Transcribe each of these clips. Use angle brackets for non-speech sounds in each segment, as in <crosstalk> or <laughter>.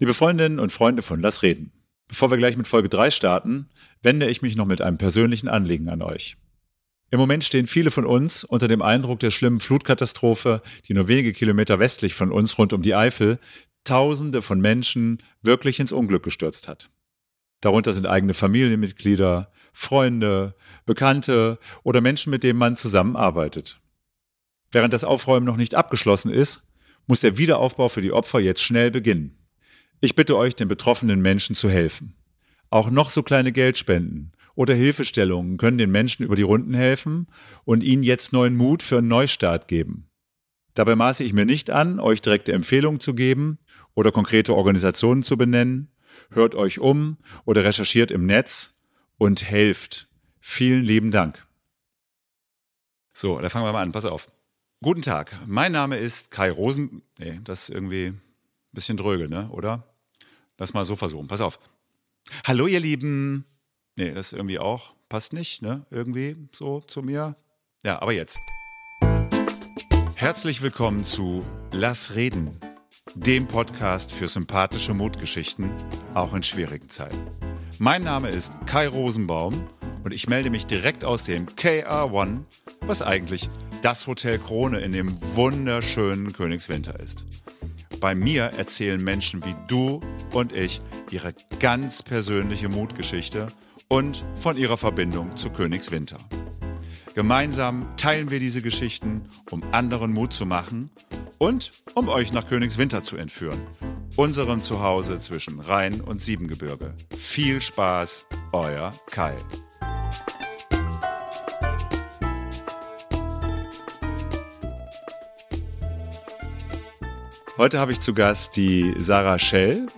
Liebe Freundinnen und Freunde von Lass reden. Bevor wir gleich mit Folge 3 starten, wende ich mich noch mit einem persönlichen Anliegen an euch. Im Moment stehen viele von uns unter dem Eindruck der schlimmen Flutkatastrophe, die nur wenige Kilometer westlich von uns rund um die Eifel Tausende von Menschen wirklich ins Unglück gestürzt hat. Darunter sind eigene Familienmitglieder, Freunde, Bekannte oder Menschen, mit denen man zusammenarbeitet. Während das Aufräumen noch nicht abgeschlossen ist, muss der Wiederaufbau für die Opfer jetzt schnell beginnen. Ich bitte euch, den betroffenen Menschen zu helfen. Auch noch so kleine Geldspenden oder Hilfestellungen können den Menschen über die Runden helfen und ihnen jetzt neuen Mut für einen Neustart geben. Dabei maße ich mir nicht an, euch direkte Empfehlungen zu geben oder konkrete Organisationen zu benennen. Hört euch um oder recherchiert im Netz und helft. Vielen lieben Dank. So, da fangen wir mal an. Pass auf. Guten Tag. Mein Name ist Kai Rosen. Nee, das ist irgendwie bisschen dröge, ne? Oder? Lass mal so versuchen. Pass auf. Hallo, ihr Lieben. Nee, das irgendwie auch. Passt nicht, ne? Irgendwie so zu mir. Ja, aber jetzt. Herzlich willkommen zu Lass reden, dem Podcast für sympathische Mutgeschichten, auch in schwierigen Zeiten. Mein Name ist Kai Rosenbaum und ich melde mich direkt aus dem KR1, was eigentlich das Hotel Krone in dem wunderschönen Königswinter ist. Bei mir erzählen Menschen wie du und ich ihre ganz persönliche Mutgeschichte und von ihrer Verbindung zu Königswinter. Gemeinsam teilen wir diese Geschichten, um anderen Mut zu machen und um euch nach Königswinter zu entführen, unserem Zuhause zwischen Rhein und Siebengebirge. Viel Spaß, euer Kai. Heute habe ich zu Gast die Sarah Schell.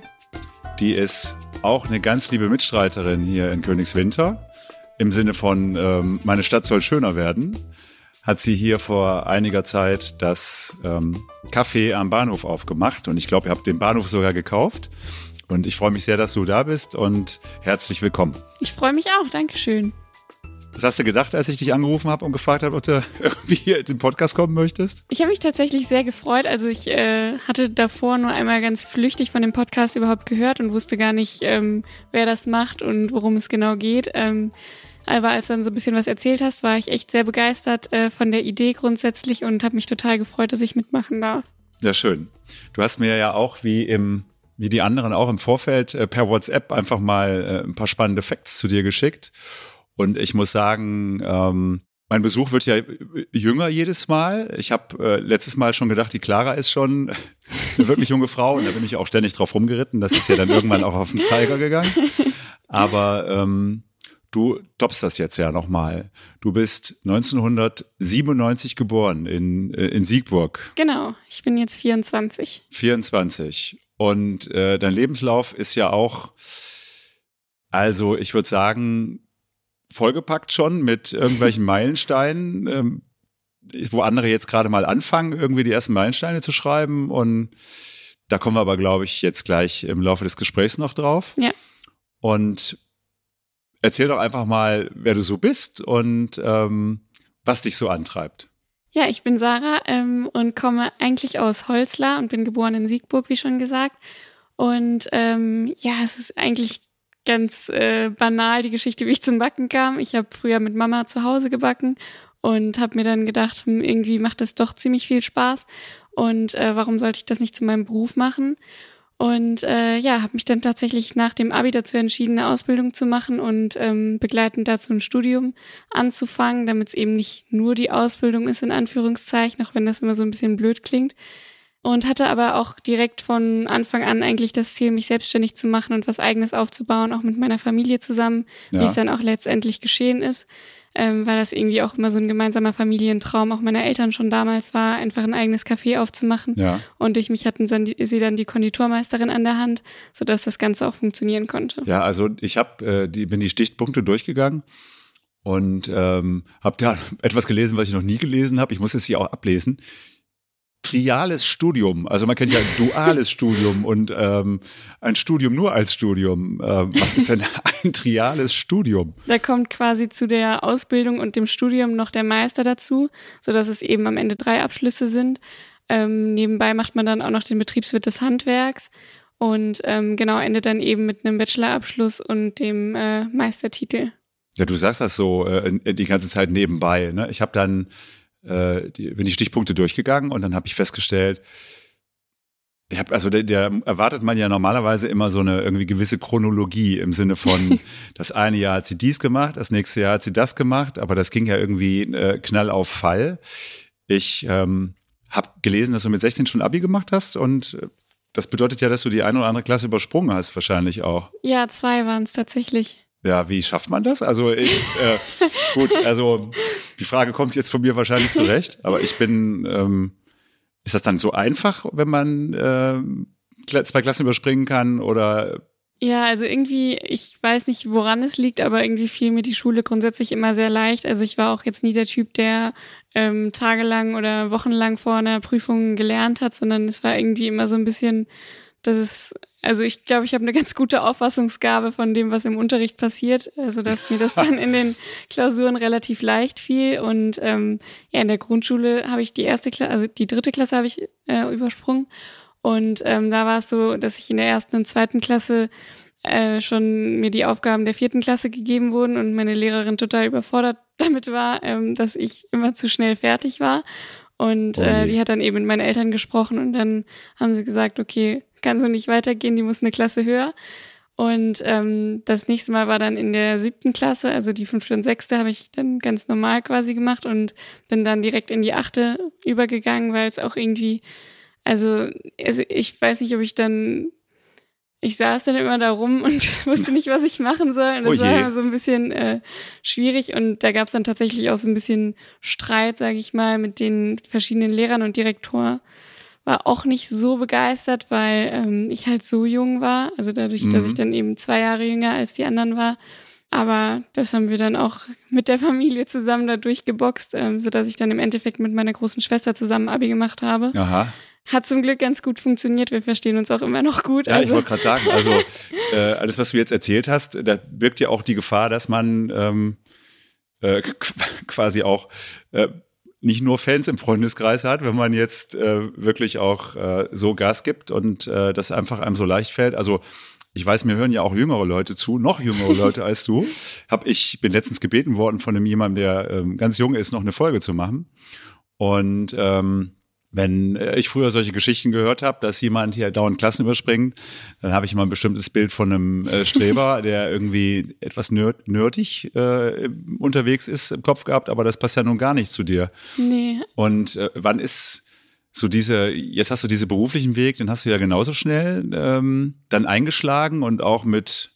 Die ist auch eine ganz liebe Mitstreiterin hier in Königswinter. Im Sinne von, ähm, meine Stadt soll schöner werden. Hat sie hier vor einiger Zeit das ähm, Café am Bahnhof aufgemacht. Und ich glaube, ihr habt den Bahnhof sogar gekauft. Und ich freue mich sehr, dass du da bist und herzlich willkommen. Ich freue mich auch. Dankeschön. Was hast du gedacht, als ich dich angerufen habe und gefragt habe, ob du <laughs> irgendwie hier in den Podcast kommen möchtest? Ich habe mich tatsächlich sehr gefreut. Also ich äh, hatte davor nur einmal ganz flüchtig von dem Podcast überhaupt gehört und wusste gar nicht, ähm, wer das macht und worum es genau geht. Ähm, aber als du dann so ein bisschen was erzählt hast, war ich echt sehr begeistert äh, von der Idee grundsätzlich und habe mich total gefreut, dass ich mitmachen darf. Ja, schön. Du hast mir ja auch wie im wie die anderen auch im Vorfeld äh, per WhatsApp einfach mal äh, ein paar spannende Facts zu dir geschickt. Und ich muss sagen, ähm, mein Besuch wird ja jünger jedes Mal. Ich habe äh, letztes Mal schon gedacht, die Clara ist schon eine wirklich junge Frau und da bin ich auch ständig drauf rumgeritten. Das ist ja dann irgendwann auch auf den Zeiger gegangen. Aber ähm, du toppst das jetzt ja nochmal. Du bist 1997 geboren in, äh, in Siegburg. Genau, ich bin jetzt 24. 24. Und äh, dein Lebenslauf ist ja auch, also ich würde sagen, vollgepackt schon mit irgendwelchen <laughs> Meilensteinen, ähm, wo andere jetzt gerade mal anfangen, irgendwie die ersten Meilensteine zu schreiben. Und da kommen wir aber, glaube ich, jetzt gleich im Laufe des Gesprächs noch drauf. Ja. Und erzähl doch einfach mal, wer du so bist und ähm, was dich so antreibt. Ja, ich bin Sarah ähm, und komme eigentlich aus Holzlar und bin geboren in Siegburg, wie schon gesagt. Und ähm, ja, es ist eigentlich ganz äh, banal die Geschichte, wie ich zum Backen kam. Ich habe früher mit Mama zu Hause gebacken und habe mir dann gedacht, hm, irgendwie macht das doch ziemlich viel Spaß und äh, warum sollte ich das nicht zu meinem Beruf machen? Und äh, ja, habe mich dann tatsächlich nach dem Abi dazu entschieden, eine Ausbildung zu machen und ähm, begleitend dazu ein Studium anzufangen, damit es eben nicht nur die Ausbildung ist, in Anführungszeichen, auch wenn das immer so ein bisschen blöd klingt, und hatte aber auch direkt von Anfang an eigentlich das Ziel, mich selbstständig zu machen und was eigenes aufzubauen, auch mit meiner Familie zusammen, ja. wie es dann auch letztendlich geschehen ist, ähm, weil das irgendwie auch immer so ein gemeinsamer Familientraum auch meiner Eltern schon damals war, einfach ein eigenes Café aufzumachen. Ja. Und durch mich hatten sie dann die Konditormeisterin an der Hand, sodass das Ganze auch funktionieren konnte. Ja, also ich hab, äh, die, bin die Stichpunkte durchgegangen und ähm, habe da <laughs> etwas gelesen, was ich noch nie gelesen habe. Ich muss es hier auch ablesen triales Studium. Also man kennt ja ein duales <laughs> Studium und ähm, ein Studium nur als Studium. Ähm, was ist denn <laughs> ein triales Studium? Da kommt quasi zu der Ausbildung und dem Studium noch der Meister dazu, so dass es eben am Ende drei Abschlüsse sind. Ähm, nebenbei macht man dann auch noch den Betriebswirt des Handwerks Und ähm, genau, endet dann eben mit einem Bachelorabschluss und dem äh, Meistertitel. Ja, du sagst das so äh, die ganze Zeit nebenbei. Ne? Ich habe dann äh, die, bin die Stichpunkte durchgegangen und dann habe ich festgestellt, ich habe also der, der erwartet man ja normalerweise immer so eine irgendwie gewisse Chronologie im Sinne von <laughs> das eine Jahr hat sie dies gemacht, das nächste Jahr hat sie das gemacht, aber das ging ja irgendwie äh, knall auf Fall. Ich ähm, habe gelesen, dass du mit 16 schon Abi gemacht hast und äh, das bedeutet ja, dass du die eine oder andere Klasse übersprungen hast, wahrscheinlich auch. Ja, zwei waren es tatsächlich. Ja, wie schafft man das? Also ich, äh, <laughs> gut, also die Frage kommt jetzt von mir wahrscheinlich zurecht, aber ich bin, ähm, ist das dann so einfach, wenn man äh, zwei Klassen überspringen kann oder? Ja, also irgendwie, ich weiß nicht, woran es liegt, aber irgendwie fiel mir die Schule grundsätzlich immer sehr leicht. Also ich war auch jetzt nie der Typ, der ähm, tagelang oder wochenlang vor einer Prüfung gelernt hat, sondern es war irgendwie immer so ein bisschen, dass es also ich glaube, ich habe eine ganz gute Auffassungsgabe von dem, was im Unterricht passiert. Also dass mir das <laughs> dann in den Klausuren relativ leicht fiel. Und ähm, ja, in der Grundschule habe ich die erste Klasse, also die dritte Klasse habe ich äh, übersprungen. Und ähm, da war es so, dass ich in der ersten und zweiten Klasse äh, schon mir die Aufgaben der vierten Klasse gegeben wurden und meine Lehrerin total überfordert <laughs> damit war, ähm, dass ich immer zu schnell fertig war. Und oh äh, die hat dann eben mit meinen Eltern gesprochen und dann haben sie gesagt, okay, kann so nicht weitergehen, die muss eine Klasse höher. Und ähm, das nächste Mal war dann in der siebten Klasse, also die fünfte und sechste habe ich dann ganz normal quasi gemacht und bin dann direkt in die achte übergegangen, weil es auch irgendwie, also, also ich weiß nicht, ob ich dann, ich saß dann immer da rum und <laughs> wusste nicht, was ich machen soll. Und das oh war immer so ein bisschen äh, schwierig und da gab es dann tatsächlich auch so ein bisschen Streit, sage ich mal, mit den verschiedenen Lehrern und Direktor war auch nicht so begeistert, weil ähm, ich halt so jung war. Also dadurch, mhm. dass ich dann eben zwei Jahre jünger als die anderen war. Aber das haben wir dann auch mit der Familie zusammen da durchgeboxt, ähm, sodass ich dann im Endeffekt mit meiner großen Schwester zusammen Abi gemacht habe. Aha. Hat zum Glück ganz gut funktioniert. Wir verstehen uns auch immer noch gut. Ja, also. ich wollte gerade sagen, also äh, alles, was du jetzt erzählt hast, da birgt ja auch die Gefahr, dass man ähm, äh, quasi auch äh, nicht nur Fans im Freundeskreis hat, wenn man jetzt äh, wirklich auch äh, so Gas gibt und äh, das einfach einem so leicht fällt. Also ich weiß, mir hören ja auch jüngere Leute zu, noch jüngere Leute als du. <laughs> Hab ich bin letztens gebeten worden von einem jemandem, der ähm, ganz jung ist, noch eine Folge zu machen. Und ähm, wenn äh, ich früher solche Geschichten gehört habe, dass jemand hier dauernd Klassen überspringt, dann habe ich immer ein bestimmtes Bild von einem äh, <laughs> Streber, der irgendwie etwas nerd nerdig äh, unterwegs ist im Kopf gehabt, aber das passt ja nun gar nicht zu dir. Nee. Und äh, wann ist so diese, jetzt hast du diesen beruflichen Weg, den hast du ja genauso schnell ähm, dann eingeschlagen und auch mit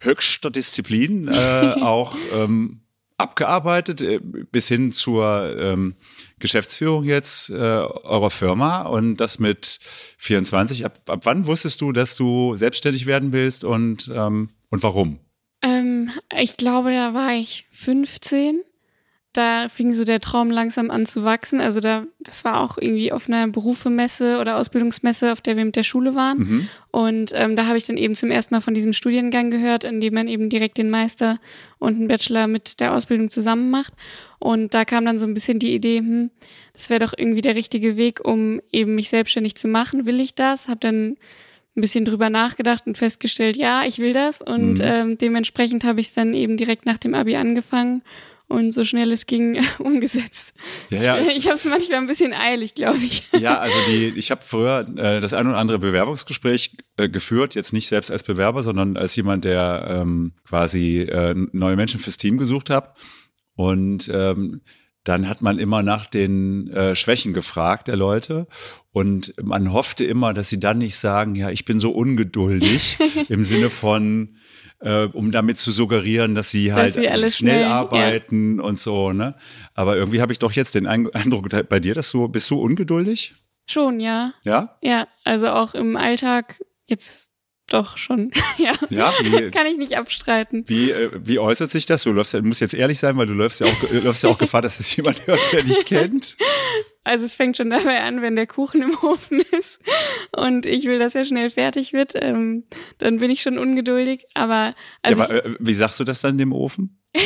höchster Disziplin äh, <laughs> auch ähm, abgearbeitet, äh, bis hin zur ähm, Geschäftsführung jetzt äh, eurer Firma und das mit 24. Ab, ab wann wusstest du, dass du selbstständig werden willst und, ähm, und warum? Ähm, ich glaube, da war ich 15 da fing so der Traum langsam an zu wachsen. Also da, das war auch irgendwie auf einer Berufemesse oder Ausbildungsmesse, auf der wir mit der Schule waren. Mhm. Und ähm, da habe ich dann eben zum ersten Mal von diesem Studiengang gehört, in dem man eben direkt den Meister und einen Bachelor mit der Ausbildung zusammen macht. Und da kam dann so ein bisschen die Idee, hm, das wäre doch irgendwie der richtige Weg, um eben mich selbstständig zu machen. Will ich das? Habe dann ein bisschen drüber nachgedacht und festgestellt, ja, ich will das. Und mhm. ähm, dementsprechend habe ich es dann eben direkt nach dem Abi angefangen und so schnell es ging <laughs> umgesetzt. Ja, ja, ich habe es manchmal ein bisschen eilig, glaube ich. <laughs> Ja, also die, ich habe früher äh, das ein oder andere Bewerbungsgespräch äh, geführt, jetzt nicht selbst als Bewerber, sondern als jemand, der ähm, quasi äh, neue Menschen fürs Team gesucht hat. Und ähm, dann hat man immer nach den äh, Schwächen gefragt der Leute und man hoffte immer, dass sie dann nicht sagen, ja, ich bin so ungeduldig <laughs> im Sinne von, äh, um damit zu suggerieren, dass sie halt dass sie schnell, schnell, arbeiten ja. und so. Ne? Aber irgendwie habe ich doch jetzt den Eindruck bei dir, dass du bist du ungeduldig? Schon, ja. Ja? Ja, also auch im Alltag jetzt doch schon. <laughs> ja. ja wie, Kann ich nicht abstreiten. Wie, äh, wie äußert sich das? Du läufst, du musst jetzt ehrlich sein, weil du läufst ja auch, läufst ja auch Gefahr, dass es jemand hört, der dich kennt. Also es fängt schon dabei an, wenn der Kuchen im Ofen ist und ich will, dass er schnell fertig wird, ähm, dann bin ich schon ungeduldig. Aber, also ja, aber äh, wie sagst du das dann dem Ofen? <laughs>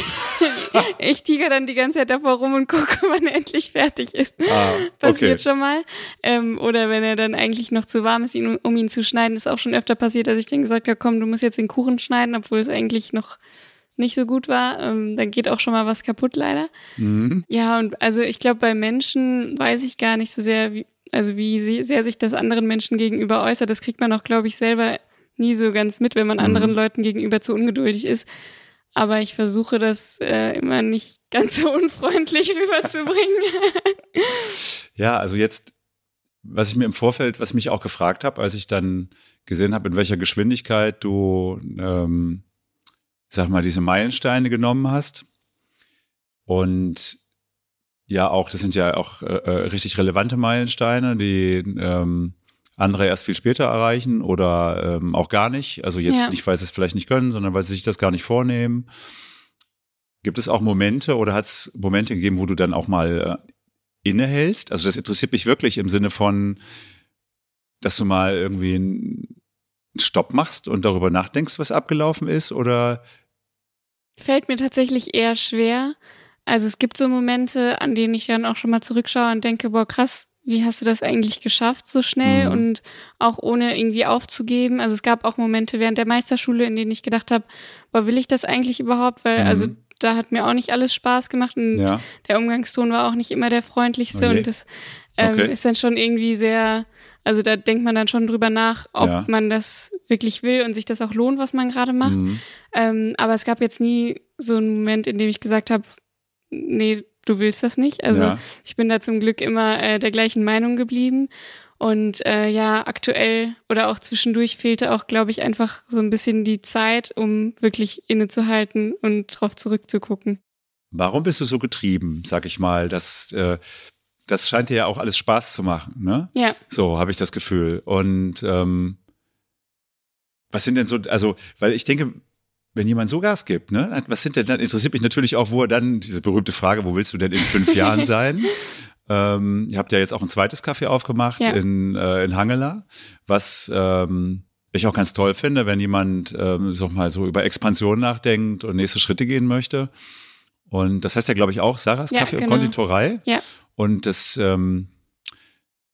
<laughs> ich tiger dann die ganze Zeit davor rum und gucke, wann er endlich fertig ist. Ah, okay. Passiert schon mal. Ähm, oder wenn er dann eigentlich noch zu warm ist, ihn, um ihn zu schneiden, ist auch schon öfter passiert, dass ich dann gesagt habe, komm, du musst jetzt den Kuchen schneiden, obwohl es eigentlich noch nicht so gut war, ähm, dann geht auch schon mal was kaputt leider. Mhm. Ja, und also ich glaube, bei Menschen weiß ich gar nicht so sehr, wie, also wie sehr sich das anderen Menschen gegenüber äußert. Das kriegt man auch, glaube ich, selber nie so ganz mit, wenn man mhm. anderen Leuten gegenüber zu ungeduldig ist. Aber ich versuche das äh, immer nicht ganz so unfreundlich <laughs> rüberzubringen. ja, also jetzt, was ich mir im Vorfeld, was ich mich auch gefragt habe, als ich dann gesehen habe, in welcher Geschwindigkeit du ähm, sag mal, diese Meilensteine genommen hast. Und ja, auch, das sind ja auch äh, äh, richtig relevante Meilensteine, die ähm, andere erst viel später erreichen oder ähm, auch gar nicht. Also jetzt ja. nicht, weil sie es vielleicht nicht können, sondern weil sie sich das gar nicht vornehmen. Gibt es auch Momente oder hat es Momente gegeben, wo du dann auch mal äh, innehältst? Also das interessiert mich wirklich im Sinne von, dass du mal irgendwie einen Stopp machst und darüber nachdenkst, was abgelaufen ist? Oder Fällt mir tatsächlich eher schwer. Also es gibt so Momente, an denen ich dann auch schon mal zurückschaue und denke, boah, krass, wie hast du das eigentlich geschafft so schnell mhm. und auch ohne irgendwie aufzugeben? Also es gab auch Momente während der Meisterschule, in denen ich gedacht habe, boah, will ich das eigentlich überhaupt? Weil mhm. also da hat mir auch nicht alles Spaß gemacht und ja. der Umgangston war auch nicht immer der freundlichste okay. und das ähm, okay. ist dann schon irgendwie sehr also da denkt man dann schon drüber nach, ob ja. man das wirklich will und sich das auch lohnt, was man gerade macht. Mhm. Ähm, aber es gab jetzt nie so einen Moment, in dem ich gesagt habe, nee, du willst das nicht. Also ja. ich bin da zum Glück immer äh, der gleichen Meinung geblieben. Und äh, ja, aktuell oder auch zwischendurch fehlte auch, glaube ich, einfach so ein bisschen die Zeit, um wirklich innezuhalten und drauf zurückzugucken. Warum bist du so getrieben, sag ich mal, dass äh, das scheint dir ja auch alles Spaß zu machen, ne? Ja. So habe ich das Gefühl. Und ähm, was sind denn so, also, weil ich denke, wenn jemand so Gas gibt, ne, was sind denn dann, interessiert mich natürlich auch, wo er dann, diese berühmte Frage, wo willst du denn in fünf Jahren <laughs> sein? Ähm, ihr habt ja jetzt auch ein zweites Café aufgemacht ja. in, äh, in Hangela, was ähm, ich auch ganz toll finde, wenn jemand ähm, so mal so über Expansion nachdenkt und nächste Schritte gehen möchte. Und das heißt ja, glaube ich, auch Sarahs ja, Kaffee genau. und Konditorei. Ja. Und das ähm,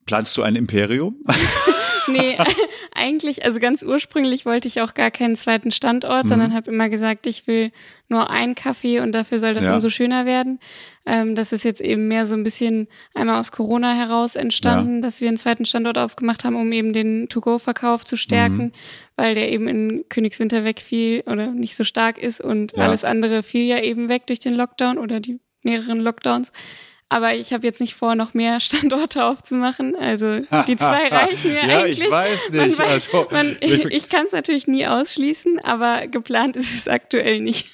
planst du ein Imperium? <laughs> nee, <laughs> eigentlich, also ganz ursprünglich wollte ich auch gar keinen zweiten Standort, mhm. sondern habe immer gesagt, ich will nur einen Kaffee und dafür soll das ja. umso schöner werden. Ähm, das ist jetzt eben mehr so ein bisschen einmal aus Corona heraus entstanden, ja. dass wir einen zweiten Standort aufgemacht haben, um eben den To-Go-Verkauf zu stärken, mhm. weil der eben in Königswinter wegfiel oder nicht so stark ist und ja. alles andere fiel ja eben weg durch den Lockdown oder die mehreren Lockdowns. Aber ich habe jetzt nicht vor, noch mehr <laughs> Standorte aufzumachen. Also die zwei <laughs> reichen mir ja, eigentlich. Ich weiß nicht. Man, also, man, <laughs> ich ich kann es natürlich nie ausschließen, aber geplant ist es aktuell nicht.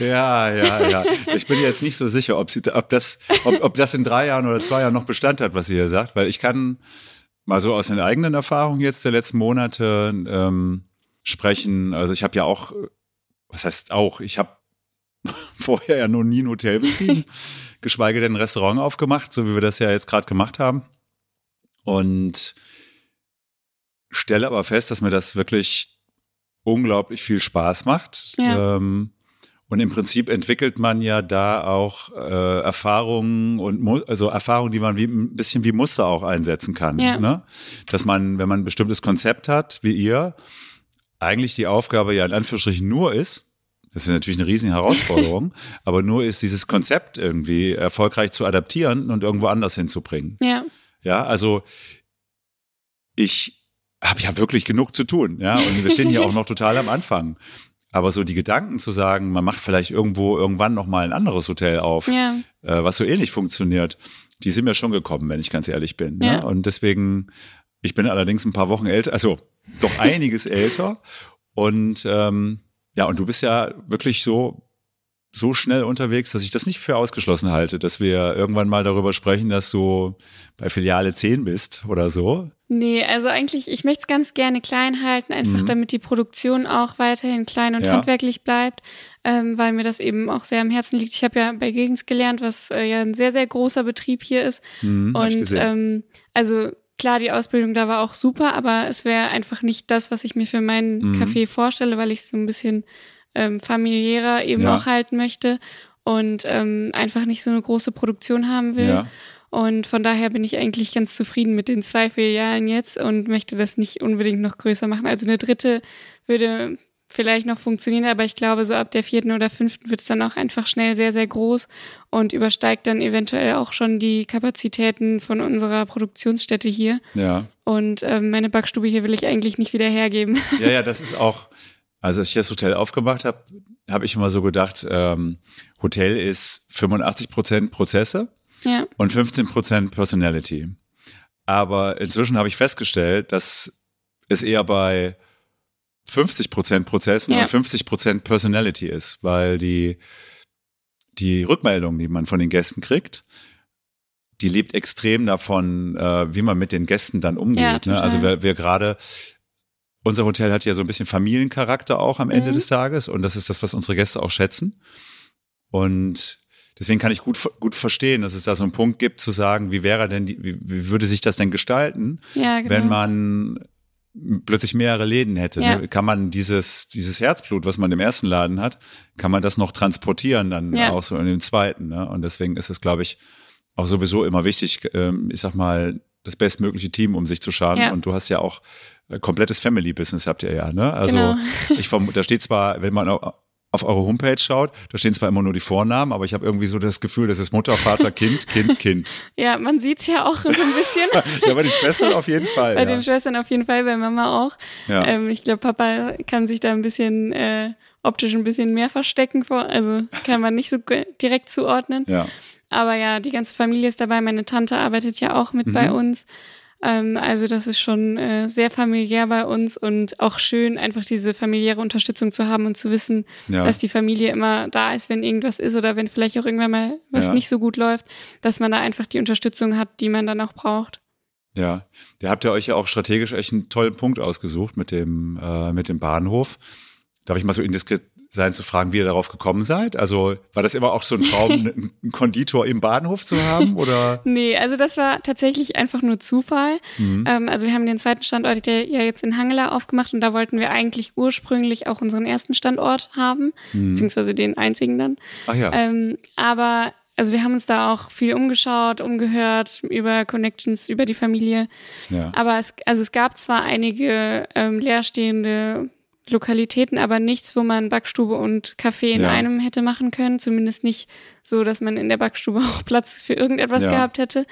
ja, ja, ja. Ich bin jetzt nicht so sicher, ob, sie, ob, das, ob, ob das in drei Jahren oder zwei Jahren noch Bestand hat, was sie hier sagt, weil ich kann mal so aus den eigenen Erfahrungen jetzt der letzten Monate ähm, sprechen. Also ich habe ja auch, was heißt auch, ich habe <laughs> vorher ja noch nie ein Hotel betrieben, <laughs> geschweige denn ein Restaurant aufgemacht, so wie wir das ja jetzt gerade gemacht haben. Und stelle aber fest, dass mir das wirklich unglaublich viel Spaß macht. Ja. Ähm, und im Prinzip entwickelt man ja da auch äh, Erfahrungen und also Erfahrungen, die man wie ein bisschen wie Muster auch einsetzen kann. Ja. Ne? Dass man, wenn man ein bestimmtes Konzept hat, wie ihr, eigentlich die Aufgabe ja in Anführungsstrichen nur ist, das ist natürlich eine riesige Herausforderung, <laughs> aber nur ist dieses Konzept irgendwie erfolgreich zu adaptieren und irgendwo anders hinzubringen. Ja. Ja, also ich habe ja wirklich genug zu tun, ja, und wir stehen hier auch noch total am Anfang. Aber so die Gedanken zu sagen, man macht vielleicht irgendwo irgendwann noch mal ein anderes Hotel auf, ja. äh, was so ähnlich funktioniert, die sind mir schon gekommen, wenn ich ganz ehrlich bin. Ja. Ne? Und deswegen, ich bin allerdings ein paar Wochen älter, also doch einiges älter und ähm, ja, und du bist ja wirklich so so schnell unterwegs, dass ich das nicht für ausgeschlossen halte, dass wir irgendwann mal darüber sprechen, dass du bei Filiale 10 bist oder so. Nee, also eigentlich, ich möchte es ganz gerne klein halten, einfach mhm. damit die Produktion auch weiterhin klein und ja. handwerklich bleibt, ähm, weil mir das eben auch sehr am Herzen liegt. Ich habe ja bei Gegens gelernt, was äh, ja ein sehr, sehr großer Betrieb hier ist. Mhm, und ähm, also klar, die Ausbildung da war auch super, aber es wäre einfach nicht das, was ich mir für meinen mhm. Café vorstelle, weil ich es so ein bisschen ähm, familiärer eben ja. auch halten möchte. und ähm, einfach nicht so eine große Produktion haben will. Ja. Und von daher bin ich eigentlich ganz zufrieden mit den zwei Filialen jetzt und möchte das nicht unbedingt noch größer machen. Also eine dritte würde vielleicht noch funktionieren, aber ich glaube, so ab der vierten oder fünften wird es dann auch einfach schnell sehr, sehr groß und übersteigt dann eventuell auch schon die Kapazitäten von unserer Produktionsstätte hier. Ja. Und ähm, meine Backstube hier will ich eigentlich nicht wieder hergeben. <laughs> Ja, ja, das ist auch, also als ich das Hotel aufgemacht habe, habe ich immer so gedacht, ähm, Hotel ist 85 Prozent Prozesse ja. und 15 Prozent Personality. Aber inzwischen habe ich festgestellt, dass es eher bei 50 Prozent Prozessen Ja. und 50 Prozent Personality ist, weil die, die Rückmeldung, die man von den Gästen kriegt, die lebt extrem davon, äh, wie man mit den Gästen dann umgeht. Ja, ne? Also wir, wir gerade, unser Hotel hat ja so ein bisschen Familiencharakter auch am Ende Mhm. des Tages und das ist das, was unsere Gäste auch schätzen. Und deswegen kann ich gut, gut verstehen, dass es da so einen Punkt gibt zu sagen, wie wäre denn die, wie, wie würde sich das denn gestalten, Ja, genau. wenn man plötzlich mehrere Läden hätte. Ja. Ne? Kann man dieses, dieses Herzblut, was man im ersten Laden hat, kann man das noch transportieren dann Ja. auch so in den zweiten. Ne? Und deswegen ist es, glaube ich, auch sowieso immer wichtig, ähm, ich sag mal, das bestmögliche Team um sich zu scharen. Ja. Und du hast ja auch äh, komplettes Family-Business habt ihr ja, ne? Also Genau. ich vermute, da steht zwar, wenn man auf eure Homepage schaut, da stehen zwar immer nur die Vornamen, aber ich habe irgendwie so das Gefühl, das ist Mutter, Vater, Kind, Kind, Kind. <laughs> Ja, man sieht's ja auch so ein bisschen. <laughs> Ja, bei den Schwestern auf jeden Fall. Bei ja. den Schwestern auf jeden Fall, bei Mama auch. Ja. Ähm, ich glaube, Papa kann sich da ein bisschen äh, optisch ein bisschen mehr verstecken vor, also kann man nicht so direkt zuordnen. ja. Aber ja, die ganze Familie ist dabei. Meine Tante arbeitet ja auch mit Mhm. bei uns. Ähm, also das ist schon äh, sehr familiär bei uns und auch schön, einfach diese familiäre Unterstützung zu haben und zu wissen, Ja. dass die Familie immer da ist, wenn irgendwas ist oder wenn vielleicht auch irgendwann mal was Ja. nicht so gut läuft, dass man da einfach die Unterstützung hat, die man dann auch braucht. Ja, da habt ihr euch ja auch strategisch echt einen tollen Punkt ausgesucht mit dem, äh, mit dem Bahnhof. Darf ich mal so indiskret sein zu fragen, wie ihr darauf gekommen seid? Also war das immer auch so ein Traum, <laughs> einen Konditor im Bahnhof zu haben? Oder? Nee, also das war tatsächlich einfach nur Zufall. Mhm. Ähm, also wir haben den zweiten Standort ja ja jetzt in Hangela aufgemacht und da wollten wir eigentlich ursprünglich auch unseren ersten Standort haben, Mhm. beziehungsweise den einzigen dann. Ach ja. Ähm, aber also wir haben uns da auch viel umgeschaut, umgehört über Connections, über die Familie. ja. Aber es, also es gab zwar einige ähm, leerstehende Lokalitäten, aber nichts, wo man Backstube und Café in Ja. einem hätte machen können. Zumindest nicht so, dass man in der Backstube <laughs> auch Platz für irgendetwas Ja. gehabt hätte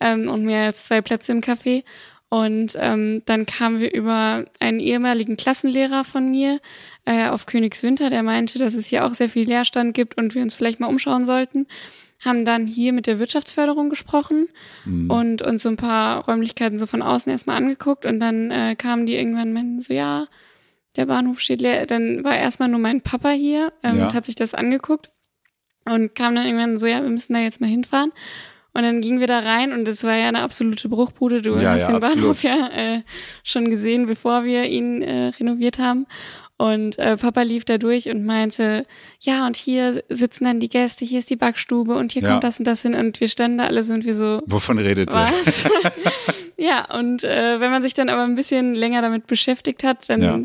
ähm, und mehr als zwei Plätze im Café. Und ähm, dann kamen wir über einen ehemaligen Klassenlehrer von mir äh, auf Königswinter, der meinte, dass es hier auch sehr viel Leerstand gibt und wir uns vielleicht mal umschauen sollten. Haben dann hier mit der Wirtschaftsförderung gesprochen Mhm. und uns so ein paar Räumlichkeiten so von außen erstmal angeguckt und dann äh, kamen die irgendwann und meinten so, ja, der Bahnhof steht leer. Dann war erstmal nur mein Papa hier ähm, Ja. und hat sich das angeguckt und kam dann irgendwann so, ja, wir müssen da jetzt mal hinfahren. Und dann gingen wir da rein und es war ja eine absolute Bruchbude. Du Ja, hast ja, den absolut. Bahnhof ja äh, schon gesehen, bevor wir ihn äh, renoviert haben. Und äh, Papa lief da durch und meinte, ja, und hier sitzen dann die Gäste, hier ist die Backstube und hier Ja. kommt das und das hin. Und wir standen da alle so und wir so, Wovon redet ihr? <laughs> <laughs> ja, und äh, wenn man sich dann aber ein bisschen länger damit beschäftigt hat, dann Ja.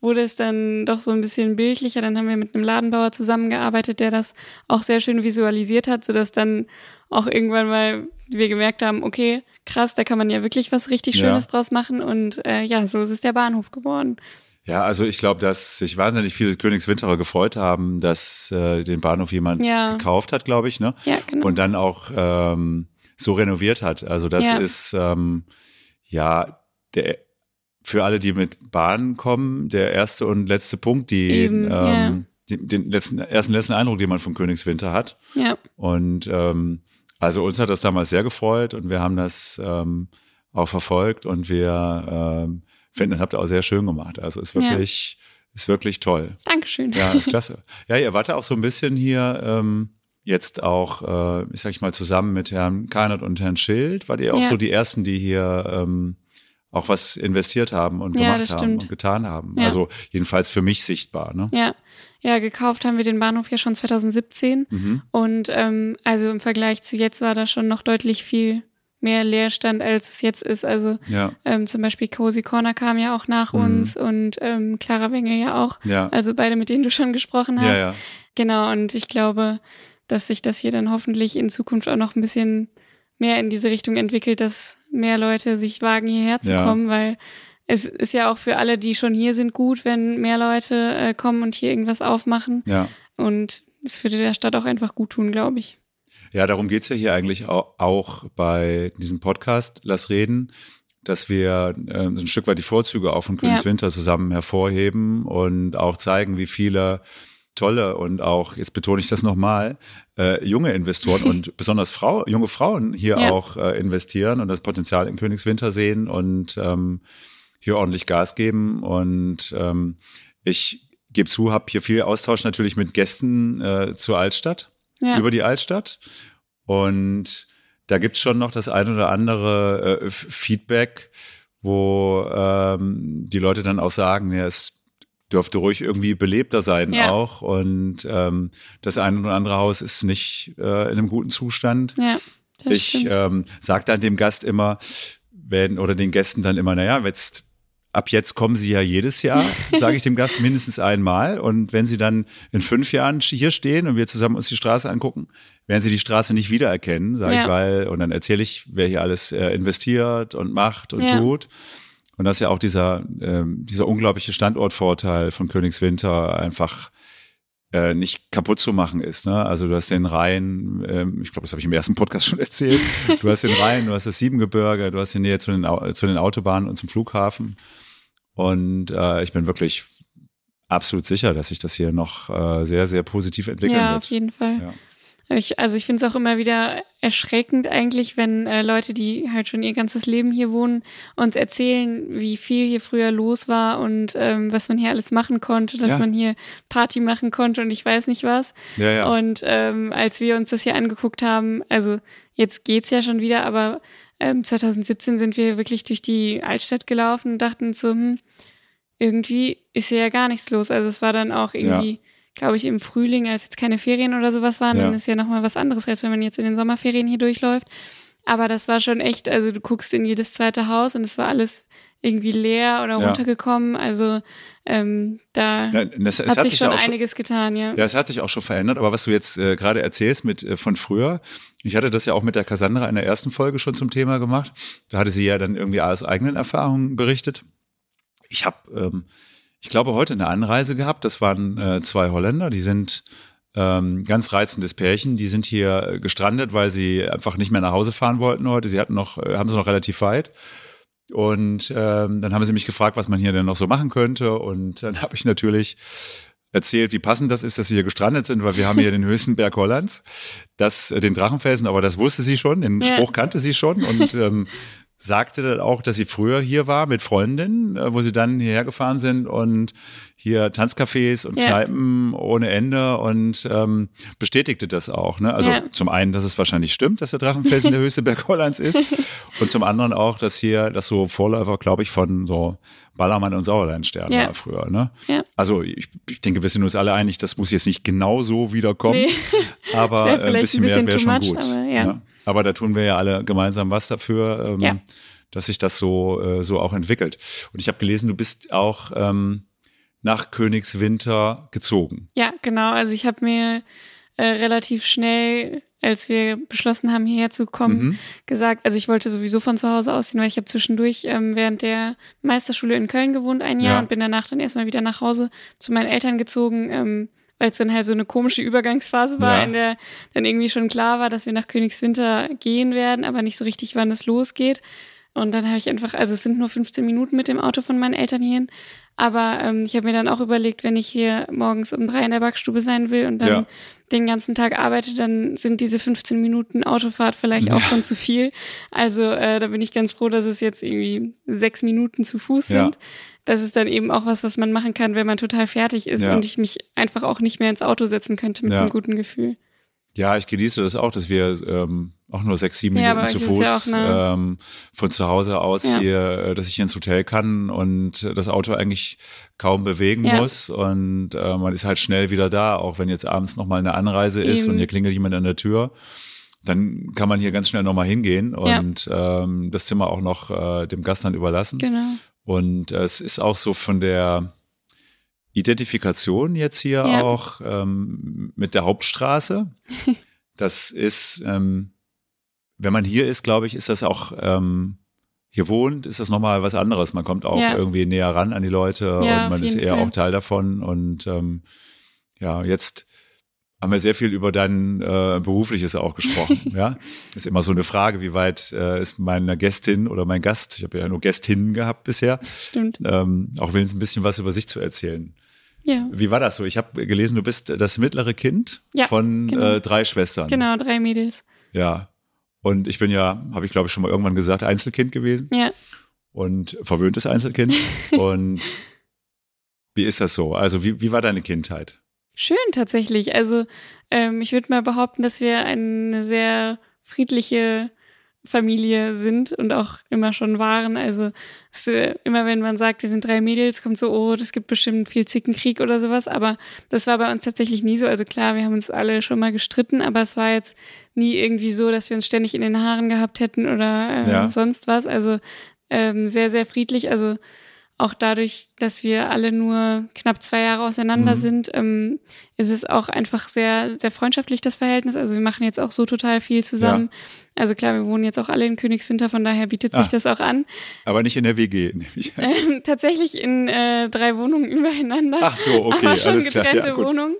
Wurde es dann doch so ein bisschen bildlicher. Dann haben wir mit einem Ladenbauer zusammengearbeitet, der das auch sehr schön visualisiert hat, sodass dann auch irgendwann mal wir gemerkt haben, okay, krass, da kann man ja wirklich was richtig Ja. Schönes draus machen. Und äh, ja, so ist es der Bahnhof geworden. Ja, also ich glaube, dass sich wahnsinnig viele Königswinterer gefreut haben, dass äh, den Bahnhof jemand Ja. gekauft hat, glaube ich, ne? Ja, genau. Und dann auch ähm, so renoviert hat. Also das Ja. ist ähm, ja der für alle, die mit Bahn kommen, der erste und letzte Punkt, die, Eben, ähm, ja. den, den letzten, ersten letzten Eindruck, den man von Königswinter hat. ja, Und ähm, also uns hat das damals sehr gefreut und wir haben das ähm, auch verfolgt und wir ähm, finden, das habt ihr auch sehr schön gemacht. Also ist Ja. wirklich, ist wirklich toll. Dankeschön. Ja, ist <laughs> klasse. Ja, ihr wart ja auch so ein bisschen hier ähm, jetzt auch, äh, ich sag ich mal, zusammen mit Herrn Keinert und Herrn Schild, wart ihr auch Ja. so die ersten, die hier ähm, auch was investiert haben und Ja, gemacht haben stimmt. und getan haben. Ja. Also jedenfalls für mich sichtbar, ne? Ja, ja, gekauft haben wir den Bahnhof ja schon 2017. Mhm. Und ähm, also im Vergleich zu jetzt war da schon noch deutlich viel mehr Leerstand, als es jetzt ist. Also Ja, ähm, zum Beispiel Cozy Corner kam ja auch nach Mhm. uns und ähm, Clara Wenge ja auch. ja. Also beide, mit denen du schon gesprochen hast. Ja, ja. Genau, und ich glaube, dass sich das hier dann hoffentlich in Zukunft auch noch ein bisschen mehr in diese Richtung entwickelt, dass mehr Leute sich wagen, hierher zu Ja. kommen, weil es ist ja auch für alle, die schon hier sind, gut, wenn mehr Leute äh, kommen und hier irgendwas aufmachen. Ja. Und es würde der Stadt auch einfach gut tun, glaube ich. Ja, darum geht's ja hier eigentlich auch, bei diesem Podcast, Lass reden, dass wir äh, ein Stück weit die Vorzüge auch von Königswinter zusammen hervorheben und auch zeigen, wie viele tolle und auch, jetzt betone ich das nochmal, äh, junge Investoren und <laughs> besonders Frau, junge Frauen hier Ja. auch äh, investieren und das Potenzial in Königswinter sehen und ähm, hier ordentlich Gas geben. Und ähm, ich gebe zu, habe hier viel Austausch natürlich mit Gästen äh, zur Altstadt Ja. über die Altstadt. Und da gibt's schon noch das ein oder andere äh, Feedback, wo ähm, die Leute dann auch sagen, ja, es dürfte ruhig irgendwie belebter sein Ja. auch. Und ähm, das ein oder andere Haus ist nicht äh, in einem guten Zustand. Ja, das ich stimmt. ähm, sage dann dem Gast immer, wenn oder den Gästen dann immer, naja, jetzt ab jetzt kommen sie ja jedes Jahr, <laughs> sage ich dem Gast mindestens einmal. Und wenn sie dann in fünf Jahren hier stehen und wir zusammen uns die Straße angucken, werden sie die Straße nicht wiedererkennen, sage Ja. ich, weil, und dann erzähle ich, wer hier alles äh, investiert und macht und Ja. tut. Und das ist ja auch dieser, ähm, dieser unglaubliche Standortvorteil von Königswinter einfach äh, nicht kaputt zu machen ist. Ne? Also du hast den Rhein, ähm, ich glaube, das habe ich im ersten Podcast schon erzählt. Du hast den Rhein, du hast das Siebengebirge, du hast die Nähe zu den, Au- zu den Autobahnen und zum Flughafen. Und äh, ich bin wirklich absolut sicher, dass sich das hier noch äh, sehr, sehr positiv entwickeln ja, wird. auf jeden Fall. Ja. Ich, also ich finde es auch immer wieder erschreckend eigentlich, wenn äh, Leute, die halt schon ihr ganzes Leben hier wohnen, uns erzählen, wie viel hier früher los war und ähm, was man hier alles machen konnte, dass Ja. man hier Party machen konnte und ich weiß nicht was. Ja, ja. Und ähm, als wir uns das hier angeguckt haben, also jetzt geht's ja schon wieder, aber ähm, 2017 sind wir wirklich durch die Altstadt gelaufen und dachten so, hm, irgendwie ist hier ja gar nichts los. Also es war dann auch irgendwie, glaube ich, im Frühling, als jetzt keine Ferien oder sowas waren, Ja. dann ist ja nochmal was anderes, als wenn man jetzt in den Sommerferien hier durchläuft. Aber das war schon echt, also du guckst in jedes zweite Haus und es war alles irgendwie leer oder Ja. runtergekommen. Also ähm, da Ja, das, hat, sich schon einiges getan, ja. Ja, es hat sich auch schon verändert, aber was du jetzt äh, gerade erzählst mit äh, von früher, ich hatte das ja auch mit der Cassandra in der ersten Folge schon zum Thema gemacht. Da hatte sie ja dann irgendwie aus eigenen Erfahrungen berichtet. Ich habe, ähm, ich glaube, heute eine Anreise gehabt. Das waren äh, zwei Holländer, die sind ähm, ganz reizendes Pärchen. Die sind hier gestrandet, weil sie einfach nicht mehr nach Hause fahren wollten heute. Sie hatten noch, äh, haben sie noch relativ weit. Und ähm, dann haben sie mich gefragt, was man hier denn noch so machen könnte. Und dann <laughs> habe ich natürlich erzählt, wie passend das ist, dass sie hier gestrandet sind, weil wir haben hier den höchsten Berg Hollands, das, äh, den Drachenfelsen, aber das wusste sie schon, den Ja. Spruch kannte sie schon und ähm, sagte dann auch, dass sie früher hier war mit Freundinnen, äh, wo sie dann hierher gefahren sind und hier Tanzcafés und Ja. Kneipen ohne Ende und ähm, bestätigte das auch. Ne? Also Ja. zum einen, dass es wahrscheinlich stimmt, dass der Drachenfelsen der höchste Berg Hollands ist <laughs> und zum anderen auch, dass hier das so Vorläufer, glaube ich, von so Ballermann und Sauerlandstern Ja. war früher. Ne? Ja. Also ich, ich denke, wir sind uns alle einig, das muss jetzt nicht genau so wiederkommen, Nee. <laughs> aber äh, ein bisschen ein mehr bisschen wäre too schon much, gut. aber ne? Aber da tun wir ja alle gemeinsam was dafür, ähm, Ja. dass sich das so, äh, so auch entwickelt. Und ich habe gelesen, du bist auch ähm, nach Königswinter gezogen. Ja, genau. Also ich habe mir äh, relativ schnell, als wir beschlossen haben, hierher zu kommen, Mhm. gesagt, also ich wollte sowieso von zu Hause ausziehen, weil ich habe zwischendurch ähm, während der Meisterschule in Köln gewohnt ein Jahr Ja. und bin danach dann erstmal wieder nach Hause zu meinen Eltern gezogen, ähm, weil es dann halt so eine komische Übergangsphase war, Ja. in der dann irgendwie schon klar war, dass wir nach Königswinter gehen werden, aber nicht so richtig, wann es losgeht. Und dann habe ich einfach, also es sind nur 15 Minuten mit dem Auto von meinen Eltern hierhin. Aber ähm, ich habe mir dann auch überlegt, wenn ich hier morgens um drei in der Backstube sein will und dann Ja. den ganzen Tag arbeite, dann sind diese 15 Minuten Autofahrt vielleicht auch schon zu viel. Also äh, da bin ich ganz froh, dass es jetzt irgendwie sechs Minuten zu Fuß Ja. sind. Das ist dann eben auch was, was man machen kann, wenn man total fertig ist Ja. und ich mich einfach auch nicht mehr ins Auto setzen könnte mit Ja. einem guten Gefühl. Ja, ich genieße das auch, dass wir ähm, auch nur sechs, sieben Ja, Minuten zu ja Fuß eine- ähm, von zu Hause aus Ja. hier, äh, dass ich hier ins Hotel kann und das Auto eigentlich kaum bewegen Ja. muss und äh, man ist halt schnell wieder da, auch wenn jetzt abends nochmal eine Anreise ist Eben. und hier klingelt jemand an der Tür. Dann kann man hier ganz schnell nochmal hingehen Ja. und ähm, das Zimmer auch noch äh, dem Gast dann überlassen. Genau. Und äh, es ist auch so von der Identifikation jetzt hier Ja. auch ähm, mit der Hauptstraße. <laughs> Das ist, ähm, wenn man hier ist, glaube ich, ist das auch ähm, hier wohnt, ist das nochmal was anderes. Man kommt auch Ja. irgendwie näher ran an die Leute Ja, und man ist eher Fall. auch Teil davon. Und ähm, ja, jetzt haben wir sehr viel über dein äh, berufliches auch gesprochen. <laughs> ja, ist immer so eine Frage, wie weit äh, ist meine Gästin oder mein Gast? Ich habe ja nur Gästinnen gehabt bisher. Stimmt. Ähm, auch willens ein bisschen was über sich zu erzählen. Ja, Wie war das so? Ich habe gelesen, du bist das mittlere Kind Ja, von genau. äh, drei Schwestern. genau, drei Mädels. Ja. Und ich bin ja, habe ich glaube ich schon mal irgendwann gesagt, Einzelkind gewesen Ja, und verwöhntes Einzelkind. <laughs> und wie ist das so? Also wie, wie war deine Kindheit? schön tatsächlich. Also ähm, ich würde mal behaupten, dass wir eine sehr friedliche Familie sind und auch immer schon waren. Also äh, immer wenn man sagt, wir sind drei Mädels, kommt so, oh, das gibt bestimmt viel Zickenkrieg oder sowas. Aber das war bei uns tatsächlich nie so. Also klar, wir haben uns alle schon mal gestritten, aber es war jetzt nie irgendwie so, dass wir uns ständig in den Haaren gehabt hätten oder äh, Ja. sonst was. Also ähm, sehr, sehr friedlich. Also auch dadurch, dass wir alle nur knapp zwei Jahre auseinander Mhm. sind, ähm, ist es auch einfach sehr, sehr freundschaftlich, das Verhältnis. Also wir machen jetzt auch so total viel zusammen. Also klar, wir wohnen jetzt auch alle in Königswinter, von daher bietet sich Ah. das auch an. Aber nicht in der WG, <laughs> nehme ich an. Ähm, tatsächlich in äh, drei Wohnungen übereinander. Ach so, okay, aber schon alles klar. getrennte Ja, gut. Wohnungen.